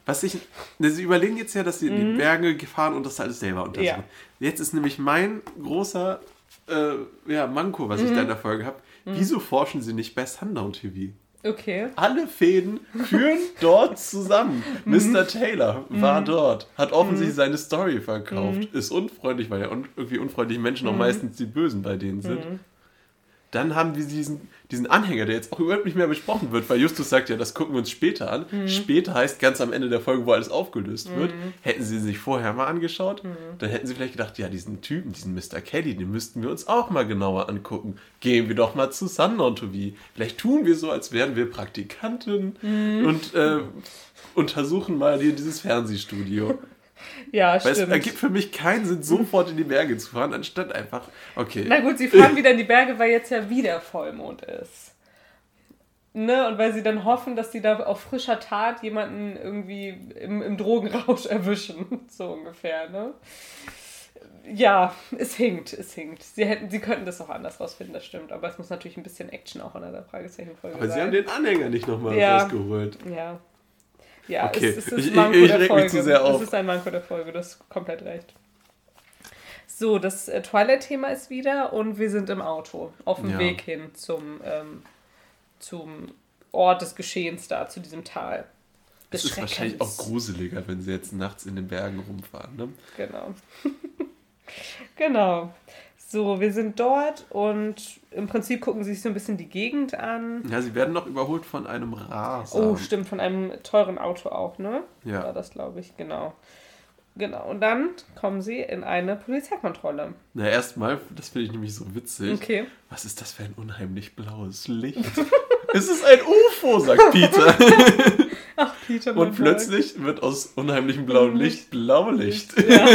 Was ich. Ne, sie überlegen jetzt ja, dass sie in die Berge gefahren und das alles selber untersuchen. Mhm. Ja. Jetzt ist nämlich mein großer äh, ja, Manko, was ich Mhm. da in der Folge habe. Wieso forschen sie nicht bei Sundown TV? Okay. Alle Fäden führen (laughs) dort zusammen. Mhm. Mr. Taylor war dort, hat offensichtlich seine Story verkauft, ist unfreundlich, weil ja un irgendwie unfreundliche Menschen Mhm. auch meistens die Bösen bei denen sind. Dann haben wir diesen, diesen Anhänger, der jetzt auch überhaupt nicht mehr besprochen wird, weil Justus sagt ja, das gucken wir uns später an. Mhm. Später heißt ganz am Ende der Folge, wo alles aufgelöst wird. Hätten sie sich vorher mal angeschaut, Mhm. dann hätten sie vielleicht gedacht, ja, diesen Typen, diesen Mr. Kelly, den müssten wir uns auch mal genauer angucken. Gehen wir doch mal zu Sundown TV. Vielleicht tun wir so, als wären wir Praktikanten Mhm. und äh, untersuchen mal hier dieses Fernsehstudio. (laughs) Ja, Weil es stimmt. ergibt für mich keinen Sinn, sofort in die Berge zu fahren, anstatt einfach, okay. Na gut, sie fahren (laughs) wieder in die Berge, weil jetzt ja wieder Vollmond ist. Ne? Und weil sie dann hoffen, dass sie da auf frischer Tat jemanden irgendwie im, im Drogenrausch (laughs) erwischen. So ungefähr, ne? Ja, es hinkt, es hinkt. Sie, hätten, sie könnten das auch anders rausfinden, das stimmt. Aber es muss natürlich ein bisschen Action auch in der Fragezeichenfolge Aber sein. sie haben den Anhänger nicht nochmal Ja. rausgeholt. Ja. Ja, Okay, es, es ist ich- ein Manko ich der reg mich Folge. zu sehr auf. Es ist ein Manko der Folge, du hast komplett recht. So, das äh, Twilight-Thema ist wieder und wir sind im Auto auf dem Ja. Weg hin zum, ähm, zum Ort des Geschehens da, zu diesem Tal. Es ist wahrscheinlich auch gruseliger, wenn sie jetzt nachts in den Bergen rumfahren. Ne? Genau. (laughs) genau. So, wir sind dort und im Prinzip gucken sie sich so ein bisschen die Gegend an. Ja, sie werden noch überholt von einem Raser. Oh, stimmt, von einem teuren Auto auch, ne? Ja. War das, glaube ich, genau. Genau, und dann kommen sie in eine Polizeikontrolle. Na, erstmal, das finde ich nämlich so witzig. Okay. Was ist das für ein unheimlich blaues Licht? (laughs) es ist ein UFO, sagt Peter. (laughs) Ach, Peter, Und plötzlich wird aus unheimlichem blauen Licht Blaulicht. Ja,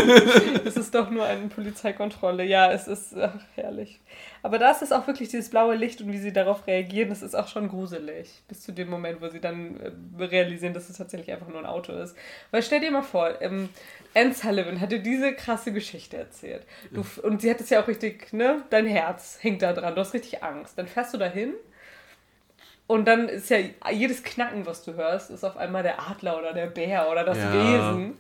es ist doch nur eine Polizeikontrolle. Ja, es ist ach, herrlich. Aber da ist es auch wirklich dieses blaue Licht und wie sie darauf reagieren, das ist auch schon gruselig. Bis zu dem Moment, wo sie dann äh, realisieren, dass es tatsächlich einfach nur ein Auto ist. Weil stell dir mal vor, ähm, Anne Sullivan hat dir diese krasse Geschichte erzählt. Du, f- und sie hat es ja auch richtig, ne? Dein Herz hängt da dran. Du hast richtig Angst. Dann fährst du dahin und dann ist ja jedes Knacken, was du hörst, ist auf einmal der Adler oder der Bär oder das Ja. Wesen.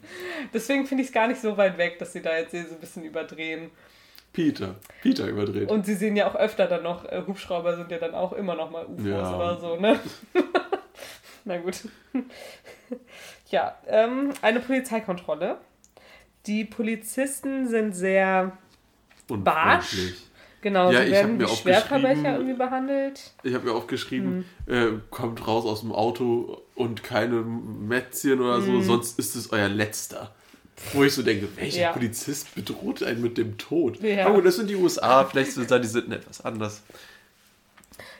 Deswegen finde ich es gar nicht so weit weg, dass sie da jetzt so ein bisschen überdrehen. Peter. Peter überdreht. Und sie sehen ja auch öfter dann noch, äh, Hubschrauber sind ja dann auch immer noch mal UFOs Ja. oder so, ne? (laughs) Na gut. (laughs) ja, ähm, eine Polizeikontrolle. Die Polizisten sind sehr, barsch? Genau, Ja, sie ich werden mir aufgeschrieben- Schwerverbrecher irgendwie behandelt. Ich habe ja aufgeschrieben, Mhm. äh, kommt raus aus dem Auto und keine Mätzchen oder Mhm. so, sonst ist es euer letzter. Wo ich so denke, welcher Ja. Polizist bedroht einen mit dem Tod? Ja. Aber gut, das sind die USA, vielleicht sind da die Sitten etwas anders.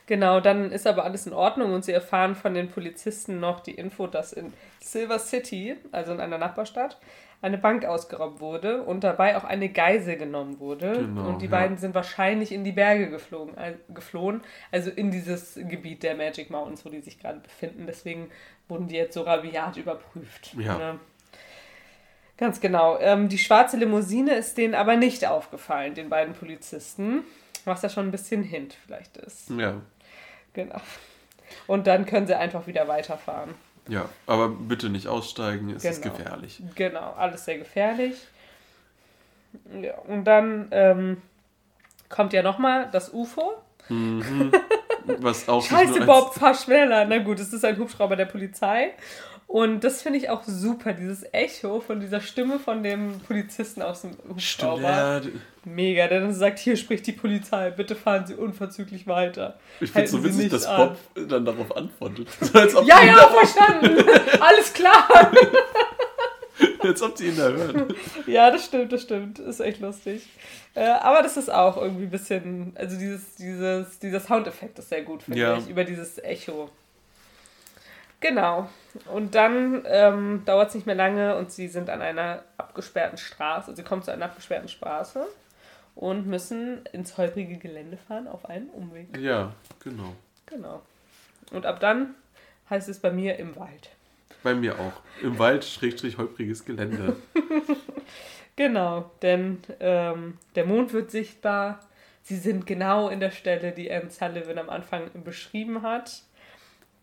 Genau, dann ist aber alles in Ordnung und sie erfahren von den Polizisten noch die Info, dass in Silver City, also in einer Nachbarstadt, eine Bank ausgeraubt wurde und dabei auch eine Geisel genommen wurde. Genau, und die ja. beiden sind wahrscheinlich in die Berge geflogen, äh, geflohen, also in dieses Gebiet der Magic Mountains, wo die sich gerade befinden. Deswegen wurden die jetzt so rabiat überprüft. Ja. Ne? Ganz genau. Ähm, die schwarze Limousine ist denen aber nicht aufgefallen, den beiden Polizisten, was ja schon ein bisschen Hint vielleicht ist. Ja. Genau. Und dann können sie einfach wieder weiterfahren. Ja, aber bitte nicht aussteigen, es ist Genau. gefährlich. Genau, alles sehr gefährlich. Ja, und dann ähm, kommt ja nochmal das UFO. (laughs) Was auch Scheiße, Bob, fahr schneller. Na gut, es ist ein Hubschrauber der Polizei. Und das finde ich auch super, dieses Echo von dieser Stimme von dem Polizisten aus dem Stimmt, Hubschrauber. ja, Mega, der dann sagt, hier spricht die Polizei, bitte fahren Sie unverzüglich weiter. ich finde es so witzig, dass an. Bob dann darauf antwortet. (laughs) So, Ja, ja, verstanden. (laughs) Alles klar. (laughs) als ob sie ihn da hören. Ja, das stimmt, das stimmt. Ist echt lustig. Äh, aber das ist auch irgendwie ein bisschen, also dieses, dieses, dieser Soundeffekt ist sehr gut, finde Ja. ich, über dieses Echo. Genau. Und dann ähm, dauert es nicht mehr lange und sie sind an einer abgesperrten Straße. Sie kommen zu einer abgesperrten Straße und müssen ins holprige Gelände fahren auf einen Umweg. Ja, genau. Genau. Und ab dann heißt es bei mir im Wald. Bei mir auch. Im Wald, Schrägstrich, holpriges Gelände. (laughs) Genau, denn ähm, der Mond wird sichtbar. Sie sind genau in der Stelle, die Anne Sullivan am Anfang beschrieben hat.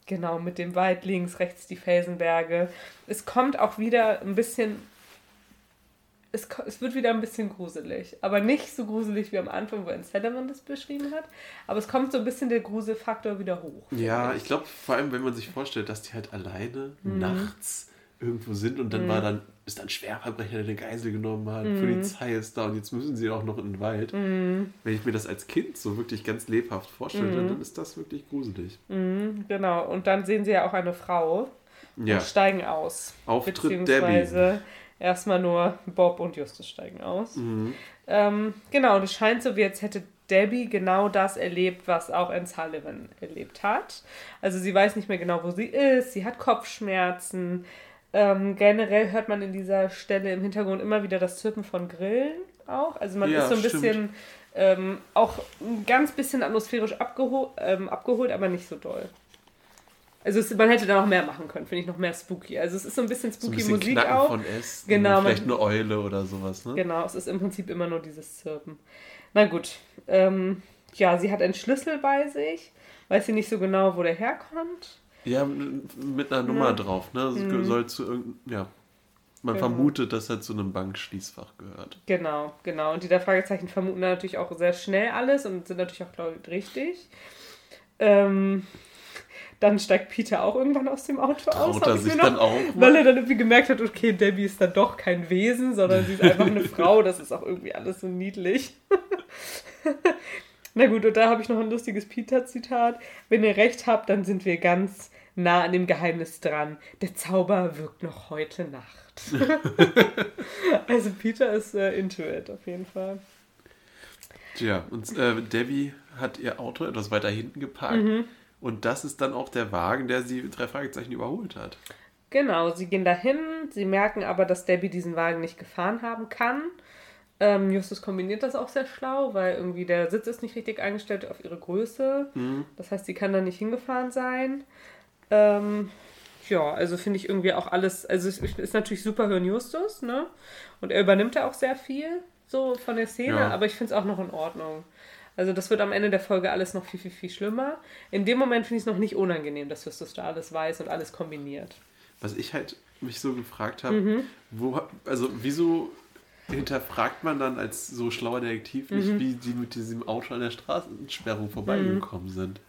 Genau, mit dem Wald links, rechts die Felsenberge. Es kommt auch wieder ein bisschen. Es, es wird wieder ein bisschen gruselig. Aber nicht so gruselig wie am Anfang, wo Sullivan das beschrieben hat. Aber es kommt so ein bisschen der Gruselfaktor wieder hoch. Ja, ich glaube, vor allem, wenn man sich vorstellt, dass die halt alleine Mhm. nachts irgendwo sind und dann war dann, ist dann ein Schwerverbrecher, der eine Geisel genommen hat, Mhm. Polizei ist da und jetzt müssen sie auch noch in den Wald. Wenn ich mir das als Kind so wirklich ganz lebhaft vorstelle, dann ist das wirklich gruselig. Mhm, genau, und dann sehen sie ja auch eine Frau Ja, und steigen aus. Auftritt Beziehungsweise erstmal nur Bob und Justus steigen aus. Mhm. Ähm, genau, und es scheint so, wie als hätte Debbie genau das erlebt, was auch Anne Sullivan erlebt hat. Also sie weiß nicht mehr genau, wo sie ist, sie hat Kopfschmerzen. Ähm, generell hört man in dieser Stelle im Hintergrund immer wieder das Zirpen von Grillen auch. Also man Ja, ist so ein stimmt. bisschen ähm, auch ein ganz bisschen atmosphärisch abgeho ähm, abgeholt, aber nicht so doll. Also es, man hätte da noch mehr machen können, finde ich noch mehr spooky. Also es ist so ein bisschen so ein spooky bisschen Musik Knacken auch. von Ästen, Genau, vielleicht eine Eule oder sowas, ne? Genau, es ist im Prinzip immer nur dieses Zirpen. Na gut. Ähm, ja, sie hat einen Schlüssel bei sich. Weiß sie nicht so genau, wo der herkommt. Ja, mit einer Nummer Ja. drauf, ne? Es soll zu irgendeinem, ja. Man Genau. vermutet, dass er zu einem Bankschließfach gehört. Genau, genau. Und die der Fragezeichen vermuten natürlich auch sehr schnell alles und sind natürlich auch, glaube ich, richtig. Ähm, dann steigt Peter auch irgendwann aus dem Auto aus. Traut hab er ich sich dann noch- auch Weil er dann irgendwie gemerkt hat, okay, Debbie ist dann doch kein Wesen, sondern sie ist einfach eine (laughs) Frau. Das ist auch irgendwie alles so niedlich. (laughs) Na gut, und da habe ich noch ein lustiges Peter-Zitat. Wenn ihr recht habt, dann sind wir ganz nah an dem Geheimnis dran. Der Zauber wirkt noch heute Nacht. (laughs) also Peter ist äh, into it, auf jeden Fall. Tja, und äh, Debbie hat ihr Auto etwas weiter hinten geparkt. Mhm. Und das ist dann auch der Wagen, der sie drei Fragezeichen überholt hat. Genau, sie gehen dahin, sie merken aber, dass Debbie diesen Wagen nicht gefahren haben kann. Ähm, Justus kombiniert das auch sehr schlau, weil irgendwie der Sitz ist nicht richtig eingestellt auf ihre Größe. Das heißt, sie kann da nicht hingefahren sein. Ähm, ja, also finde ich irgendwie auch alles, also es ist natürlich super für den Justus, ne? Und er übernimmt ja auch sehr viel so von der Szene, Ja. aber ich finde es auch noch in Ordnung. Also das wird am Ende der Folge alles noch viel, viel, viel schlimmer. In dem Moment finde ich es noch nicht unangenehm, dass Justus da alles weiß und alles kombiniert. Was ich halt mich so gefragt habe, Mhm. wo, also wieso hinterfragt man dann als so schlauer Detektiv nicht, Mhm. wie die mit diesem Auto an der Straßensperrung vorbeigekommen sind?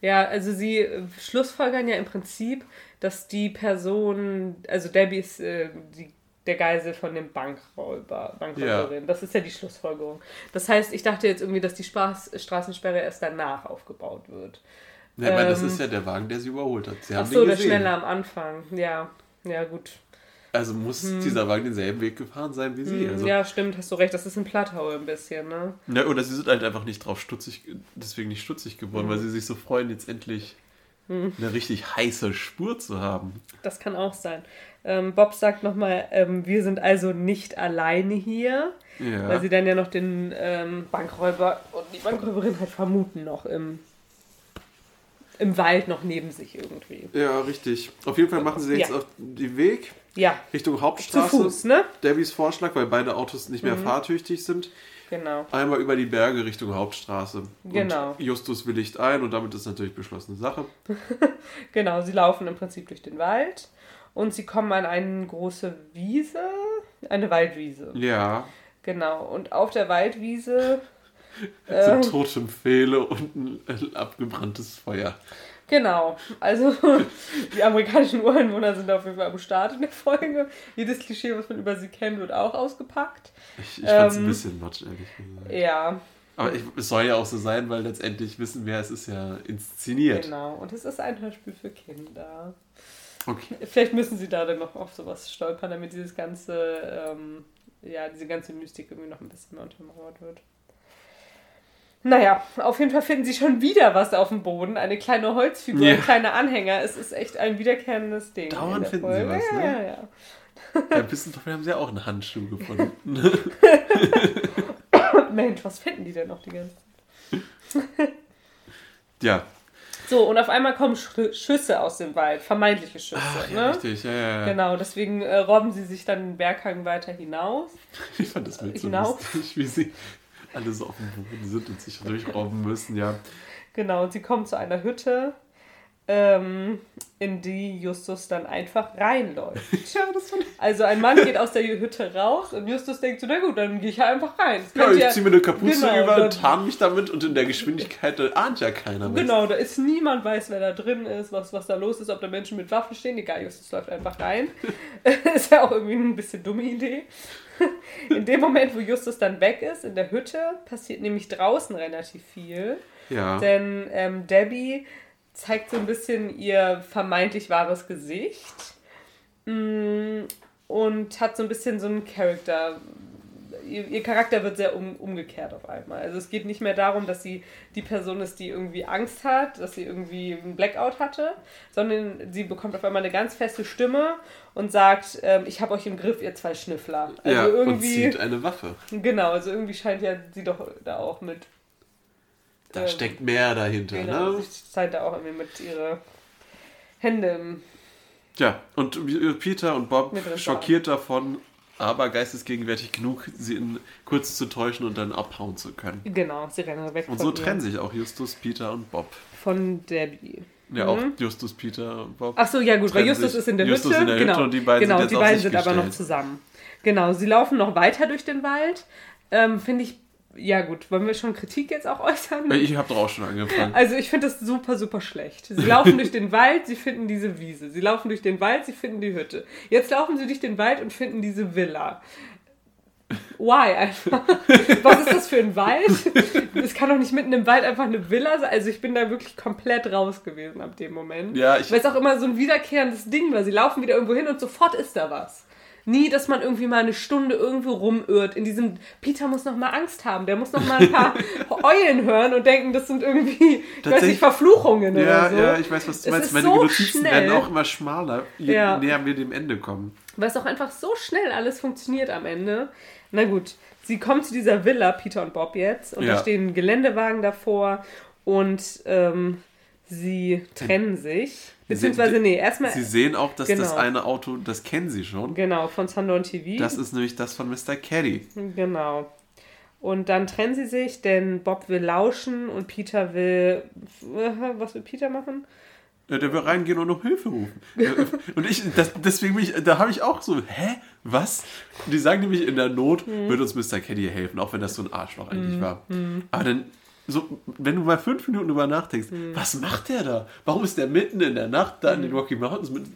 Ja, also sie äh, schlussfolgern ja im Prinzip, dass die Person, also Debbie ist äh, die, der Geisel von dem Bankräuber, Bankräuberin. Das ist ja die Schlussfolgerung. Das heißt, ich dachte jetzt irgendwie, dass die Spaß, Straßensperre erst danach aufgebaut wird. Ja, ich meine, das Ähm, ist ja der Wagen, der sie überholt hat. Sie Ach so, der. Schneller am Anfang. Ja, ja gut. Also muss dieser Wagen denselben Weg gefahren sein wie sie. Also, Hm, ja, stimmt, hast du recht. Das ist ein Platthaue ein bisschen, ne? Ja, oder sie sind halt einfach nicht drauf stutzig, deswegen nicht stutzig geworden, Mhm. weil sie sich so freuen, jetzt endlich eine richtig heiße Spur zu haben. Das kann auch sein. Ähm, Bob sagt nochmal, ähm, wir sind also nicht alleine hier. Ja. Weil sie dann ja noch den ähm, Bankräuber und die Bankräuberin halt vermuten noch im, im Wald noch neben sich irgendwie. ja, richtig. Auf jeden Fall machen sie jetzt Ja. auf den Weg Ja, Richtung zu Hauptstraße. Fuß, ne? Debbys Vorschlag, weil beide Autos nicht Mhm. mehr fahrtüchtig sind. Genau. Einmal über die Berge Richtung Hauptstraße. Genau. Und Justus willigt ein und damit ist natürlich beschlossene Sache. (laughs) Genau, sie laufen im Prinzip durch den Wald und sie kommen an eine große Wiese, eine Waldwiese. Ja. Genau, und auf der Waldwiese (laughs) Ähm, so Totempfehle und ein abgebranntes Feuer. Genau, also (laughs) die amerikanischen Ureinwohner sind auf jeden Fall am Start in der Folge. Jedes Klischee, was man über sie kennt, wird auch ausgepackt. Ich, ich fand es ähm, ein bisschen matsch, ehrlich gesagt. Ja. Aber ich, es soll ja auch so sein, weil letztendlich wissen wir, es ist ja inszeniert. Genau, und es ist ein Hörspiel für Kinder. Okay. Vielleicht müssen sie da dann noch auf sowas stolpern, damit dieses ganze, ähm, ja, diese ganze Mystik irgendwie noch ein bisschen mehr untermauert wird. Naja, auf jeden Fall finden sie schon wieder was auf dem Boden. Eine kleine Holzfigur, yeah. ein kleiner Anhänger. Es ist echt ein wiederkehrendes Ding. Dauernd finden Folge. sie was, ne? Ja, ja. Ja, bisschen doch, wir haben sie ja auch einen Handschuh gefunden. (laughs) Mensch, was finden die denn noch die ganze Zeit? (laughs) ja. So, und auf einmal kommen Schüsse aus dem Wald, vermeintliche Schüsse. Ach, ja, ne? Richtig, ja, ja, ja. Genau, deswegen äh, robben sie sich dann den Berghang weiter hinaus. Ich fand das mit so lustig, wie sie alle so auf dem Boden sind und sich durchrobben müssen, ja. Genau, und sie kommen zu einer Hütte, ähm, in die Justus dann einfach reinläuft. (laughs) ja, das fand Also ein Mann geht aus der Hütte raus und Justus denkt so, na gut, dann gehe ich einfach rein. Ja, ich ja, ziehe mir eine Kapuze genau, über, tarn mich damit und in der Geschwindigkeit ahnt ja keiner mehr. Genau, da ist niemand weiß, wer da drin ist, was, was da los ist, ob da Menschen mit Waffen stehen. Egal, Justus läuft einfach rein. (laughs) ist ja auch irgendwie ein bisschen dumme Idee. (laughs) in dem Moment, wo Justus dann weg ist, in der Hütte, passiert nämlich draußen relativ viel. Ja. Denn ähm, Debbie zeigt so ein bisschen ihr vermeintlich wahres Gesicht mm, und hat so ein bisschen so einen Charakter. Ihr, ihr Charakter wird sehr um, umgekehrt auf einmal. Also es geht nicht mehr darum, dass sie die Person ist, die irgendwie Angst hat, dass sie irgendwie einen Blackout hatte, sondern sie bekommt auf einmal eine ganz feste Stimme und sagt, ähm, ich habe euch im Griff, ihr zwei Schnüffler. Also ja, irgendwie, und zieht eine Waffe. Genau, also irgendwie scheint ja sie doch da auch mit da ähm, steckt mehr dahinter, genau, ne? Sie zeigt da auch irgendwie mit ihre Hände im Ja, und Peter und Bob schockiert davon, aber geistesgegenwärtig genug, sie in kurz zu täuschen und dann abhauen zu können. Genau, sie rennen weg. Und so trennen sich auch Justus, Peter und Bob. Von Debbie. Ja, mhm. auch Justus, Peter und Bob. Ach so, ja gut, weil Justus ist in der Justus Hütte. In der Hütte genau, und die beiden genau, sind, die beiden sind aber noch zusammen. Genau, sie laufen noch weiter durch den Wald. Ähm, Finde ich ja gut, wollen wir schon Kritik jetzt auch äußern? Ich habe doch auch schon angefangen. Also ich finde das super, super schlecht. Sie laufen durch den Wald, sie finden diese Wiese. Sie laufen durch den Wald, sie finden die Hütte. Jetzt laufen sie durch den Wald und finden diese Villa. Why einfach? (laughs) Was ist das für ein Wald? Es kann doch nicht mitten im Wald einfach eine Villa sein. Also ich bin da wirklich komplett raus gewesen ab dem Moment. Ja, ich Weil es auch immer so ein wiederkehrendes Ding war. Sie laufen wieder irgendwo hin und sofort ist da was. Nie, dass man irgendwie mal eine Stunde irgendwo rumirrt. In diesem, Peter muss noch mal Angst haben. Der muss noch mal ein paar (laughs) Eulen hören und denken, das sind irgendwie, ich weiß nicht, Verfluchungen ja, oder so. Ja, ich weiß, was du meinst. Meine so Notizen schnell. werden auch immer schmaler, je ja. näher wir dem Ende kommen. Weil es auch einfach so schnell alles funktioniert am Ende. Na gut, sie kommen zu dieser Villa, Peter und Bob jetzt, und ja. da stehen Geländewagen davor und ähm, sie trennen sich. Beziehungsweise, nee, erstmal. Sie sehen auch, dass genau. das eine Auto, das kennen sie schon. Genau, von Sundown TV. Das ist nämlich das von Mr. Caddy. Genau. Und dann trennen sie sich, denn Bob will lauschen und Peter will. Was will Peter machen? Der will reingehen und um Hilfe rufen. (laughs) und ich, das, deswegen bin ich, da habe ich auch so, hä? Was? Die sagen nämlich, in der Not hm. wird uns Mr. Caddy helfen, auch wenn das so ein Arschloch eigentlich hm. war. Hm. Aber dann so, wenn du mal fünf Minuten drüber nachdenkst, hm. was macht der da? Warum ist der mitten in der Nacht da in den hm. Rocky Mountains mit.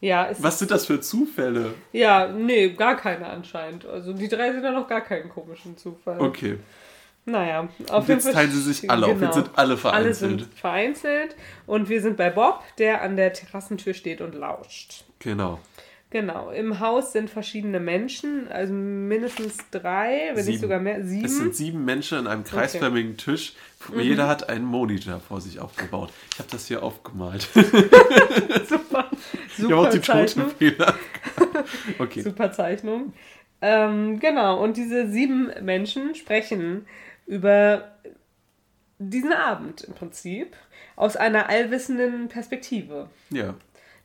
ja, was sind das für Zufälle? Ja, nee, gar keine anscheinend. Also die drei sind ja noch gar keinen komischen Zufall. Okay. Naja, auf jeden Fall. Jetzt teilen sie sich alle genau. auf. Jetzt sind alle vereinzelt. Alle sind vereinzelt. Und wir sind bei Bob, der an der Terrassentür steht und lauscht. Genau. Genau, im Haus sind verschiedene Menschen, also mindestens drei, wenn nicht sogar mehr, sieben. Es sind sieben Menschen an einem kreisförmigen okay. Tisch. Mhm. Jeder hat einen Monitor vor sich aufgebaut. Ich habe das hier aufgemalt. (laughs) super, super ich habe auch die Zeichnung. (laughs) okay. Super Zeichnung. Ähm, genau, und diese sieben Menschen sprechen über diesen Abend im Prinzip aus einer allwissenden Perspektive. Ja.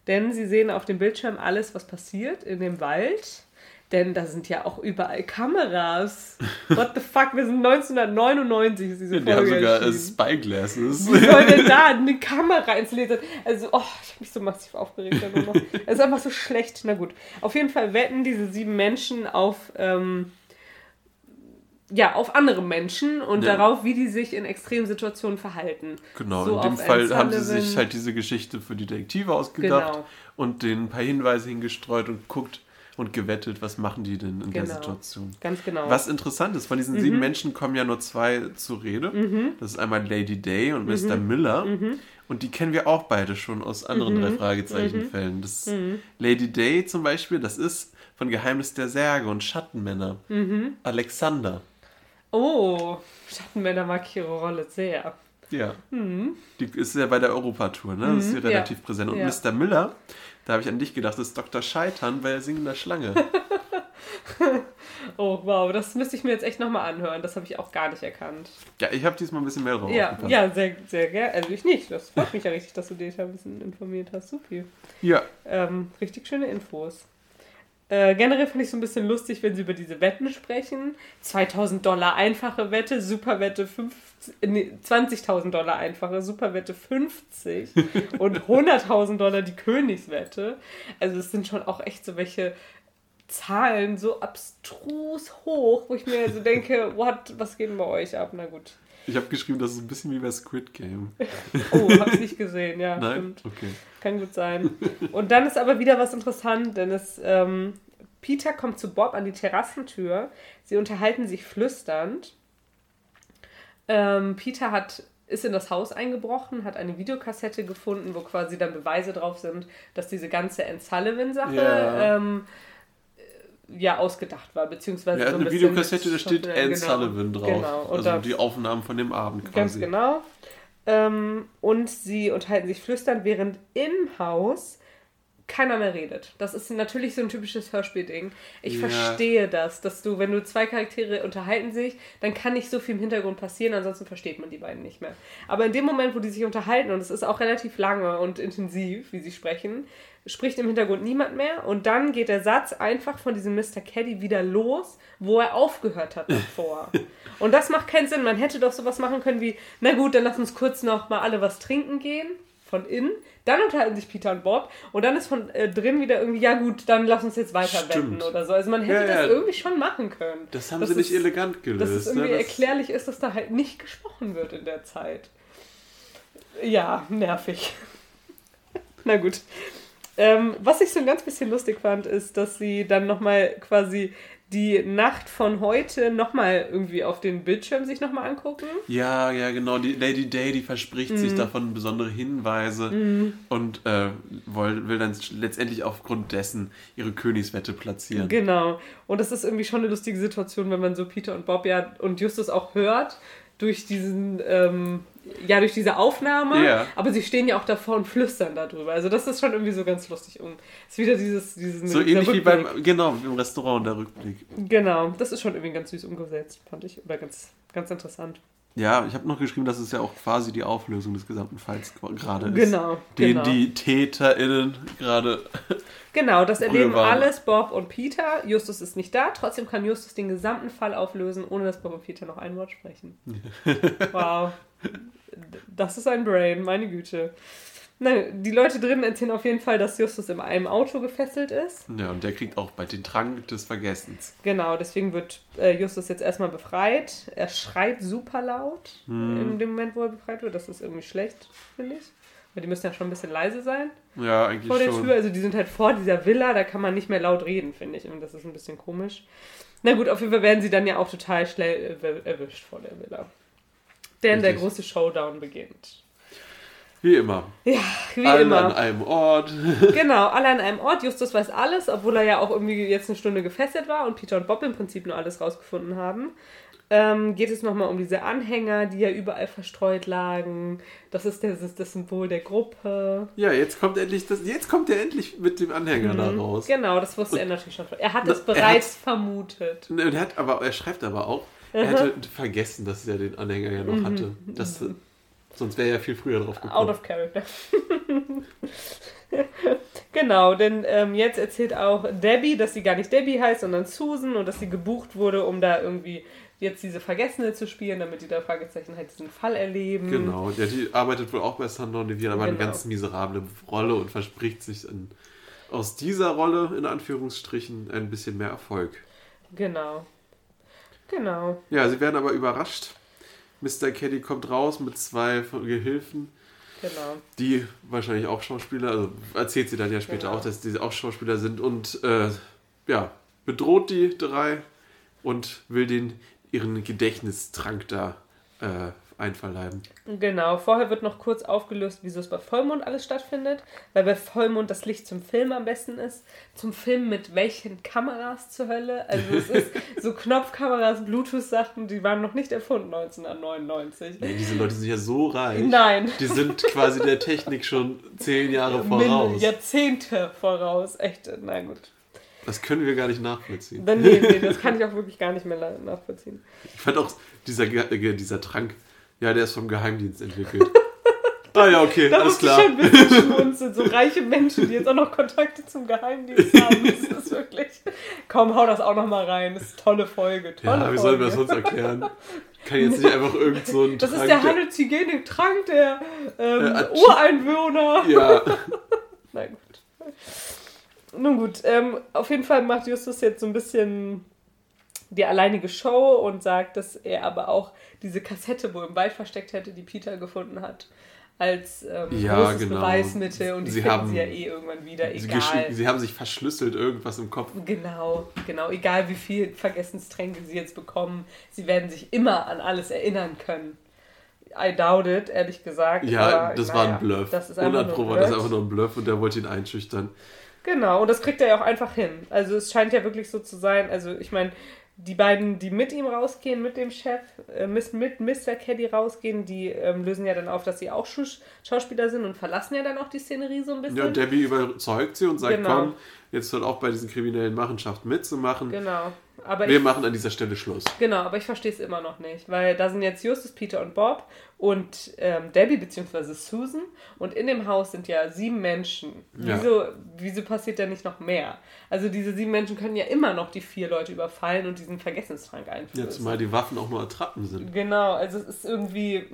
Denn sie sehen auf dem Bildschirm alles, was passiert in dem Wald. Denn da sind ja auch überall Kameras. (laughs) What the fuck, wir sind 1999, ist diese Folge Die haben sogar Spyglasses. Wie soll denn da eine Kamera installiert Also, oh, ich habe mich so massiv aufgeregt. Es ist einfach so schlecht. Na gut. Auf jeden Fall wetten diese sieben Menschen auf, ähm, ja, auf andere Menschen und Ja. darauf, wie die sich in extremen Situationen verhalten. Genau, So in dem Fall Anne haben sie sich halt diese Geschichte für die Detektive ausgedacht Genau. und denen ein paar Hinweise hingestreut und guckt und gewettet, was machen die denn in der Genau. Situation. Ganz genau. Was interessant ist, von diesen sieben Menschen kommen ja nur zwei zur Rede. Das ist einmal Lady Day und Mr. Miller. Und die kennen wir auch beide schon aus anderen drei Fragezeichen-Fällen. Das Lady Day zum Beispiel, das ist von Geheimnis der Särge und Schattenmänner. Alexander. Oh, Schattenmänner mag ich ihre Rolle sehr. Ja. Die ist ja bei der Europatour, ne? Das ist hier Mhm, ja. relativ präsent. Und Ja. Mr. Miller, da habe ich an dich gedacht, das ist Dr. Scheitern bei der singender Schlange. (laughs) Oh, wow, das müsste ich mir jetzt echt nochmal anhören. Das habe ich auch gar nicht erkannt. ja, ich habe diesmal ein bisschen mehr drauf Ja, ja, sehr, sehr gerne. Also ich nicht. Das freut mich ja richtig, dass du dich da ein bisschen informiert hast. Supi. Ja, Ähm, richtig schöne Infos. Äh, generell finde ich so ein bisschen lustig, wenn sie über diese Wetten sprechen. 2000 Dollar einfache Wette, Superwette 50, nee, 20.000 Dollar einfache, Superwette 50 (laughs) und 100.000 Dollar die Königswette. Also es sind schon auch echt so welche Zahlen so abstrus hoch, wo ich mir so denke, (laughs) what, was geht denn bei euch ab? Na gut. Ich habe geschrieben, das ist ein bisschen wie bei Squid Game. (laughs) Oh, hab's nicht gesehen, ja, Nein? stimmt. Okay. Kann gut sein. Und dann ist aber wieder was interessant, denn es, ähm, Peter kommt zu Bob an die Terrassentür. Sie unterhalten sich flüsternd. Ähm, Peter hat, ist in das Haus eingebrochen, hat eine Videokassette gefunden, wo quasi dann Beweise drauf sind, dass diese ganze Anne Sullivan-Sache Ja. ähm, äh, ja ausgedacht war, beziehungsweise Ja, so ein eine Videokassette, da steht Anne genau. Sullivan drauf. Genau. Und also die Aufnahmen von dem Abend quasi. Ganz genau. Ähm, und sie unterhalten sich flüsternd, während im Haus keiner mehr redet. Das ist natürlich so ein typisches Hörspielding. Ich Ja. verstehe das, dass du, wenn du zwei Charaktere unterhalten sich, dann kann nicht so viel im Hintergrund passieren, ansonsten versteht man die beiden nicht mehr. Aber in dem Moment, wo die sich unterhalten, und es ist auch relativ lange und intensiv, wie sie sprechen, spricht im Hintergrund niemand mehr und dann geht der Satz einfach von diesem Mr. Caddy wieder los, wo er aufgehört hat davor. (laughs) und das macht keinen Sinn. Man hätte doch sowas machen können wie, na gut, dann lass uns kurz noch mal alle was trinken gehen von innen, dann unterhalten sich Peter und Bob und dann ist von äh, drin wieder irgendwie, ja gut, dann lass uns jetzt weiter Stimmt. oder so. Also man hätte Ja, ja. das irgendwie schon machen können. Das haben Dass sie nicht es- elegant gelöst. Dass es irgendwie ne? Erklärlich ist, dass da halt nicht gesprochen wird in der Zeit. Ja, nervig. (laughs) Na gut. Ähm, was ich so ein ganz bisschen lustig fand, ist, dass sie dann nochmal quasi die Nacht von heute nochmal irgendwie auf den Bildschirm sich nochmal angucken. Ja, ja, genau. Die Lady Day, die verspricht Mhm. sich davon besondere Hinweise und äh, will, will dann letztendlich aufgrund dessen ihre Königswette platzieren. Genau. Und das ist irgendwie schon eine lustige Situation, wenn man so Peter und Bob ja und Justus auch hört durch diesen, ähm, ja, durch diese Aufnahme. Ja. Aber sie stehen ja auch davor und flüstern darüber. Also das ist schon irgendwie so ganz lustig. Und ist wieder dieses, diesen So ähnlich wie Rückblick. beim, genau, im Restaurant, der Rückblick. Genau, das ist schon irgendwie ganz süß umgesetzt, fand ich. Oder ganz, ganz interessant. Ja, ich habe noch geschrieben, dass es ja auch quasi die Auflösung des gesamten Falls gerade ist. Genau, Den genau. die TäterInnen gerade. (laughs) Genau, das erleben alles Bob und Peter. Justus ist nicht da, trotzdem kann Justus den gesamten Fall auflösen, ohne dass Bob und Peter noch ein Wort sprechen. (laughs) wow. Das ist ein Brain, meine Güte. Nein, die Leute drinnen erzählen auf jeden Fall, dass Justus in einem Auto gefesselt ist. Ja, und der kriegt auch bald den Trank des Vergessens. Genau, deswegen wird äh, Justus jetzt erstmal befreit. Er schreit super laut in dem Moment, wo er befreit wird. Das ist irgendwie schlecht, finde ich. Weil die müssen ja schon ein bisschen leise sein Ja, eigentlich vor der schon. Tür. Also die sind halt vor dieser Villa, da kann man nicht mehr laut reden, finde ich. Und das ist ein bisschen komisch. Na gut, auf jeden Fall werden sie dann ja auch total schnell äh, erwischt vor der Villa. Denn der Richtig. große Showdown beginnt. Wie immer. Ja, wie Alle immer. an einem Ort. (laughs) Genau, alle an einem Ort. Justus weiß alles, obwohl er ja auch irgendwie jetzt eine Stunde gefesselt war und Peter und Bob im Prinzip nur alles rausgefunden haben. Ähm, geht es nochmal um diese Anhänger, die ja überall verstreut lagen. Das ist das, ist das Symbol der Gruppe. Ja, jetzt kommt endlich das. Jetzt kommt er endlich mit dem Anhänger da raus. Genau, das wusste er natürlich schon. Er hat Na, es er bereits vermutet. Und Er, hat aber, er schreibt aber auch, er hatte vergessen, dass er den Anhänger ja noch hatte. Das, sonst wäre er ja viel früher drauf gekommen. Out of character. (laughs) genau, denn ähm, jetzt erzählt auch Debbie, dass sie gar nicht Debbie heißt, sondern Susan und dass sie gebucht wurde, um da irgendwie jetzt diese Vergessene zu spielen, damit die da Fragezeichen halt diesen Fall erleben. Genau, ja, die arbeitet wohl auch bei Sandor die hat aber eine Genau. ganz miserable Rolle und verspricht sich in, aus dieser Rolle, in Anführungsstrichen, ein bisschen mehr Erfolg. Genau. Genau. Ja, sie werden aber überrascht. Mr. Caddy kommt raus mit zwei Gehilfen, Genau. die wahrscheinlich auch Schauspieler, also erzählt sie dann ja später Genau. auch, dass die auch Schauspieler sind und äh, ja, bedroht die drei und will den ihren Gedächtnistrank da äh, einverleiben. Genau, vorher wird noch kurz aufgelöst, wieso es bei Vollmond alles stattfindet, weil bei Vollmond das Licht zum Film am besten ist. Zum Film mit welchen Kameras zur Hölle? Also es ist (laughs) so Knopfkameras, Bluetooth-Sachen, die waren noch nicht erfunden 1999. Nee, diese Leute sind ja so reich. Nein. Die sind quasi der Technik schon zehn Jahre Min- voraus. Jahrzehnte voraus. Echt, na gut. Das können wir gar nicht nachvollziehen. Nee, nee, das (laughs) kann ich auch wirklich gar nicht mehr na- nachvollziehen. Ich fand auch dieser, dieser Trank, ja, der ist vom Geheimdienst entwickelt. (laughs) ah ja, okay, Da alles musste ich klar. schon ein bisschen (laughs) schmunzeln. So reiche Menschen, die jetzt auch noch Kontakte zum Geheimdienst (laughs) haben. Das ist wirklich. Komm, hau das auch noch mal rein. Das ist eine tolle Folge. Tolle Ja, wie sollen wir das sonst erklären? Kann jetzt nicht einfach irgend so ein Das Trank, ist der Handelshygienik-Trank der ähm, Äh, Ureinwohner. Ja, Na gut. Nun gut, ähm, auf jeden Fall macht Justus jetzt so ein bisschen die alleinige Show und sagt, dass er aber auch diese Kassette wohl im Wald versteckt hätte, die Peter gefunden hat, als ähm, Ja, großes genau. Beweismittel und die Sie finden haben- sie ja eh irgendwann wieder, sie, egal. gesch- sie haben sich verschlüsselt irgendwas im Kopf. Genau, genau. Egal wie viel Vergessenstränke sie jetzt bekommen, sie werden sich immer an alles erinnern können. I doubt it, ehrlich gesagt. Ja, das war ein Bluff. Das ist einfach nur 100 Pro ein war das Blöd. einfach nur ein Bluff und der wollte ihn einschüchtern. Genau, und das kriegt er ja auch einfach hin. Also es scheint ja wirklich so zu sein. Also ich meine, die beiden, die mit ihm rausgehen, mit dem Chef, äh, mit, mit Mr. Caddy rausgehen, die ähm, lösen ja dann auf, dass sie auch Schauspieler sind und verlassen ja dann auch die Szenerie so ein bisschen. Ja, und Debbie überzeugt sie und sagt, Genau. komm, jetzt hört auch bei diesen kriminellen Machenschaften mitzumachen. genau. Aber Wir ich, machen an dieser Stelle Schluss. genau, aber ich verstehe es immer noch nicht, weil da sind jetzt Justus, Peter und Bob und ähm, Debbie bzw. Susan und in dem Haus sind ja sieben Menschen. Ja. Wieso, wieso passiert da nicht noch mehr? Also diese sieben Menschen können ja immer noch die vier Leute überfallen und diesen Vergessenstrank einführen. Ja, zumal die Waffen auch nur Attrappen sind. Genau, also es ist irgendwie.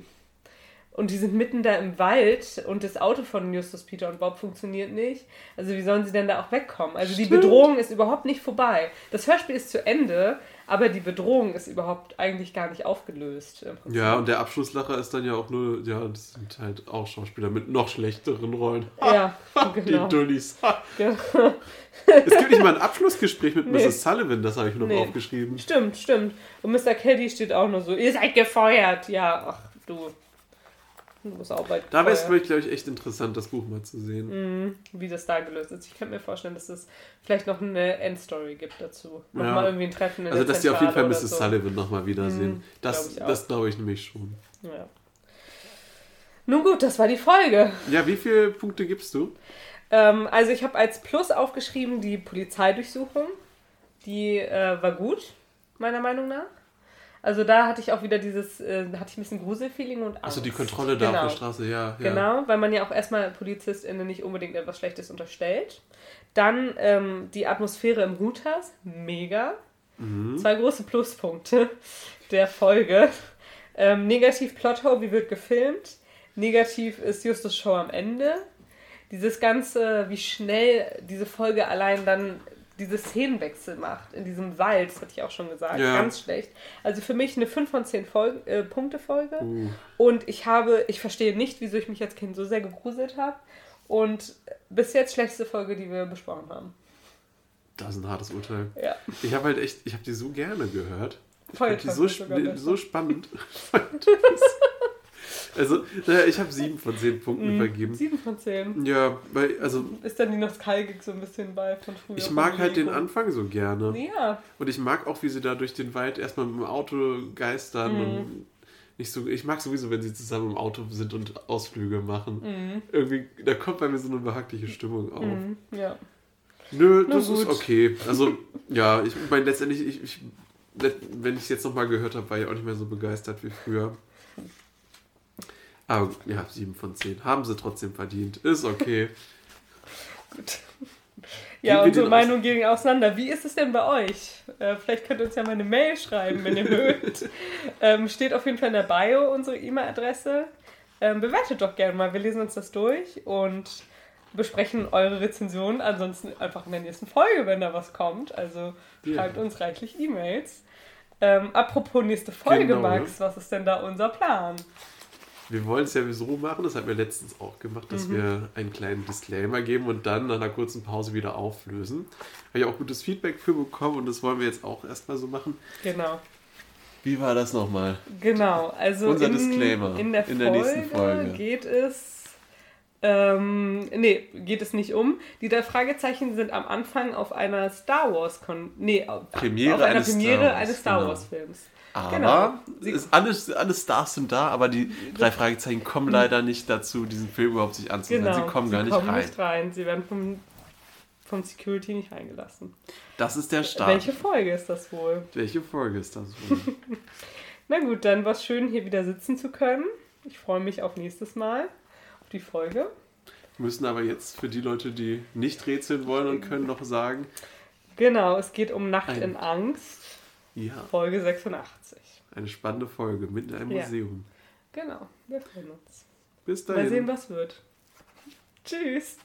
Und die sind mitten da im Wald und das Auto von Justus, Peter und Bob funktioniert nicht. Also wie sollen sie denn da auch wegkommen? Also die Stimmt. Bedrohung ist überhaupt nicht vorbei. Das Hörspiel ist zu Ende, aber die Bedrohung ist überhaupt eigentlich gar nicht aufgelöst. Ja, und der Abschlusslacher ist dann ja auch nur, ja, das sind halt auch Schauspieler mit noch schlechteren Rollen. Ja, (laughs) Die genau. Dullis. Ha. Genau. (laughs) Es gibt nicht mal ein Abschlussgespräch mit Nee. Mrs. Sullivan, das habe ich noch Nee. aufgeschrieben. Stimmt, stimmt. Und Mr. Caddy steht auch nur so, ihr seid gefeuert. Ja, ach du. Auch bald Da wäre es, glaube ich, echt interessant, das Buch mal zu sehen. Mhm, wie das da gelöst ist. Ich könnte mir vorstellen, dass es vielleicht noch eine Endstory gibt dazu. Ja. Nochmal irgendwie ein Treffen in Also, dass die auf jeden Fall Mrs. so. Sullivan nochmal wiedersehen. Mhm, das glaub ich das glaube ich nämlich schon. Ja. Nun gut, das war die Folge. Ja, wie viele Punkte gibst du? Ähm, also ich habe als Plus aufgeschrieben die Polizeidurchsuchung. Die äh, war gut, meiner Meinung nach. Also da hatte ich auch wieder dieses, äh, hatte ich ein bisschen Gruselfeeling und Angst. Also die Kontrolle da genau. auf der Straße, ja. ja. Genau, weil man ja auch erstmal PolizistInnen nicht unbedingt etwas Schlechtes unterstellt. Dann ähm, die Atmosphäre im Huthaus, mega. Mhm. Zwei große Pluspunkte (laughs) der Folge. Ähm, negativ Plothole, wie wird gefilmt. Negativ ist Justus Show am Ende. Dieses Ganze, wie schnell diese Folge allein dann diese Szenenwechsel macht in diesem Wald, das hatte ich auch schon gesagt, Ja. ganz schlecht. Also für mich eine 5 von 10 Folge, äh, Punkte Folge. Uh, Und ich habe, ich verstehe nicht, wieso ich mich als Kind so sehr gegruselt habe. Und bis jetzt schlechteste Folge, die wir besprochen haben. das ist ein hartes Urteil. Ja. Ich habe halt echt, ich habe die so gerne gehört. Ich Voll fand die so, sp so spannend. (laughs) also, naja, ich habe sieben von zehn Punkten Mhm. vergeben. 7 von 10. Ja, weil, also, Ist dann die Nostalgik so ein bisschen bei von früher? ich mag halt den? Anfang so gerne. Ja, Und ich mag auch, wie sie da durch den Wald erstmal mit dem Auto geistern Mhm. und nicht so. Ich mag sowieso, wenn sie zusammen im Auto sind und Ausflüge machen. mhm. Irgendwie, da kommt bei mir so eine behagliche Stimmung auf. Mhm. ja. Nö, Na das ist gut. okay. Also, (laughs) ja, ich meine, letztendlich, ich, ich, wenn ich es jetzt nochmal gehört habe, war ich auch nicht mehr so begeistert wie früher. Aber ja, 7 von 10. Haben sie trotzdem verdient. Ist okay. (laughs) Gut. Ja, wir unsere Meinungen gehen auseinander. Wie ist es denn bei euch? Äh, vielleicht könnt ihr uns ja mal eine Mail schreiben, wenn ihr (laughs) mögt. Ähm, steht auf jeden Fall in der Bio unsere E-Mail-Adresse. Ähm, bewertet doch gerne mal. Wir lesen uns das durch und besprechen eure Rezensionen. Ansonsten einfach in der nächsten Folge, wenn da was kommt. Also schreibt uns reichlich E-Mails. Ähm, apropos nächste Folge, Genau. Max, was ist denn da unser Plan? Wir wollen es ja so machen, das haben wir letztens auch gemacht, dass wir einen kleinen Disclaimer geben und dann nach einer kurzen Pause wieder auflösen. Habe ich auch gutes Feedback für bekommen und das wollen wir jetzt auch erstmal so machen. Genau. Wie war das nochmal? Genau, also Unser in, Disclaimer in der in Folge, der nächsten Folge. geht es. Ähm, nee, geht es nicht um. Die drei Fragezeichen sind am Anfang auf einer Star Wars Kon nee, auf, Premiere auf einer eines Premiere Star Wars, eines Star. Wars Films. Aber Genau. Sie- ist alles, alle Stars sind da, aber die drei Fragezeichen kommen leider nicht dazu, diesen Film überhaupt sich anzusehen. Genau. Sie kommen gar nicht kommen rein. nicht rein. Sie werden vom, vom Security nicht reingelassen. Das ist der Start. Welche Folge ist das wohl? Welche Folge ist das wohl? (laughs) Na gut, dann war es schön, hier wieder sitzen zu können. Ich freue mich auf nächstes Mal, auf die Folge. müssen aber jetzt für die Leute, die nicht rätseln wollen und können, noch sagen, Genau, es geht um Nacht in Angst, ja, Folge 86. eine spannende Folge mitten in einem Ja. Museum. Genau, wir freuen uns. Bis Mal dahin. sehen, was wird. Tschüss.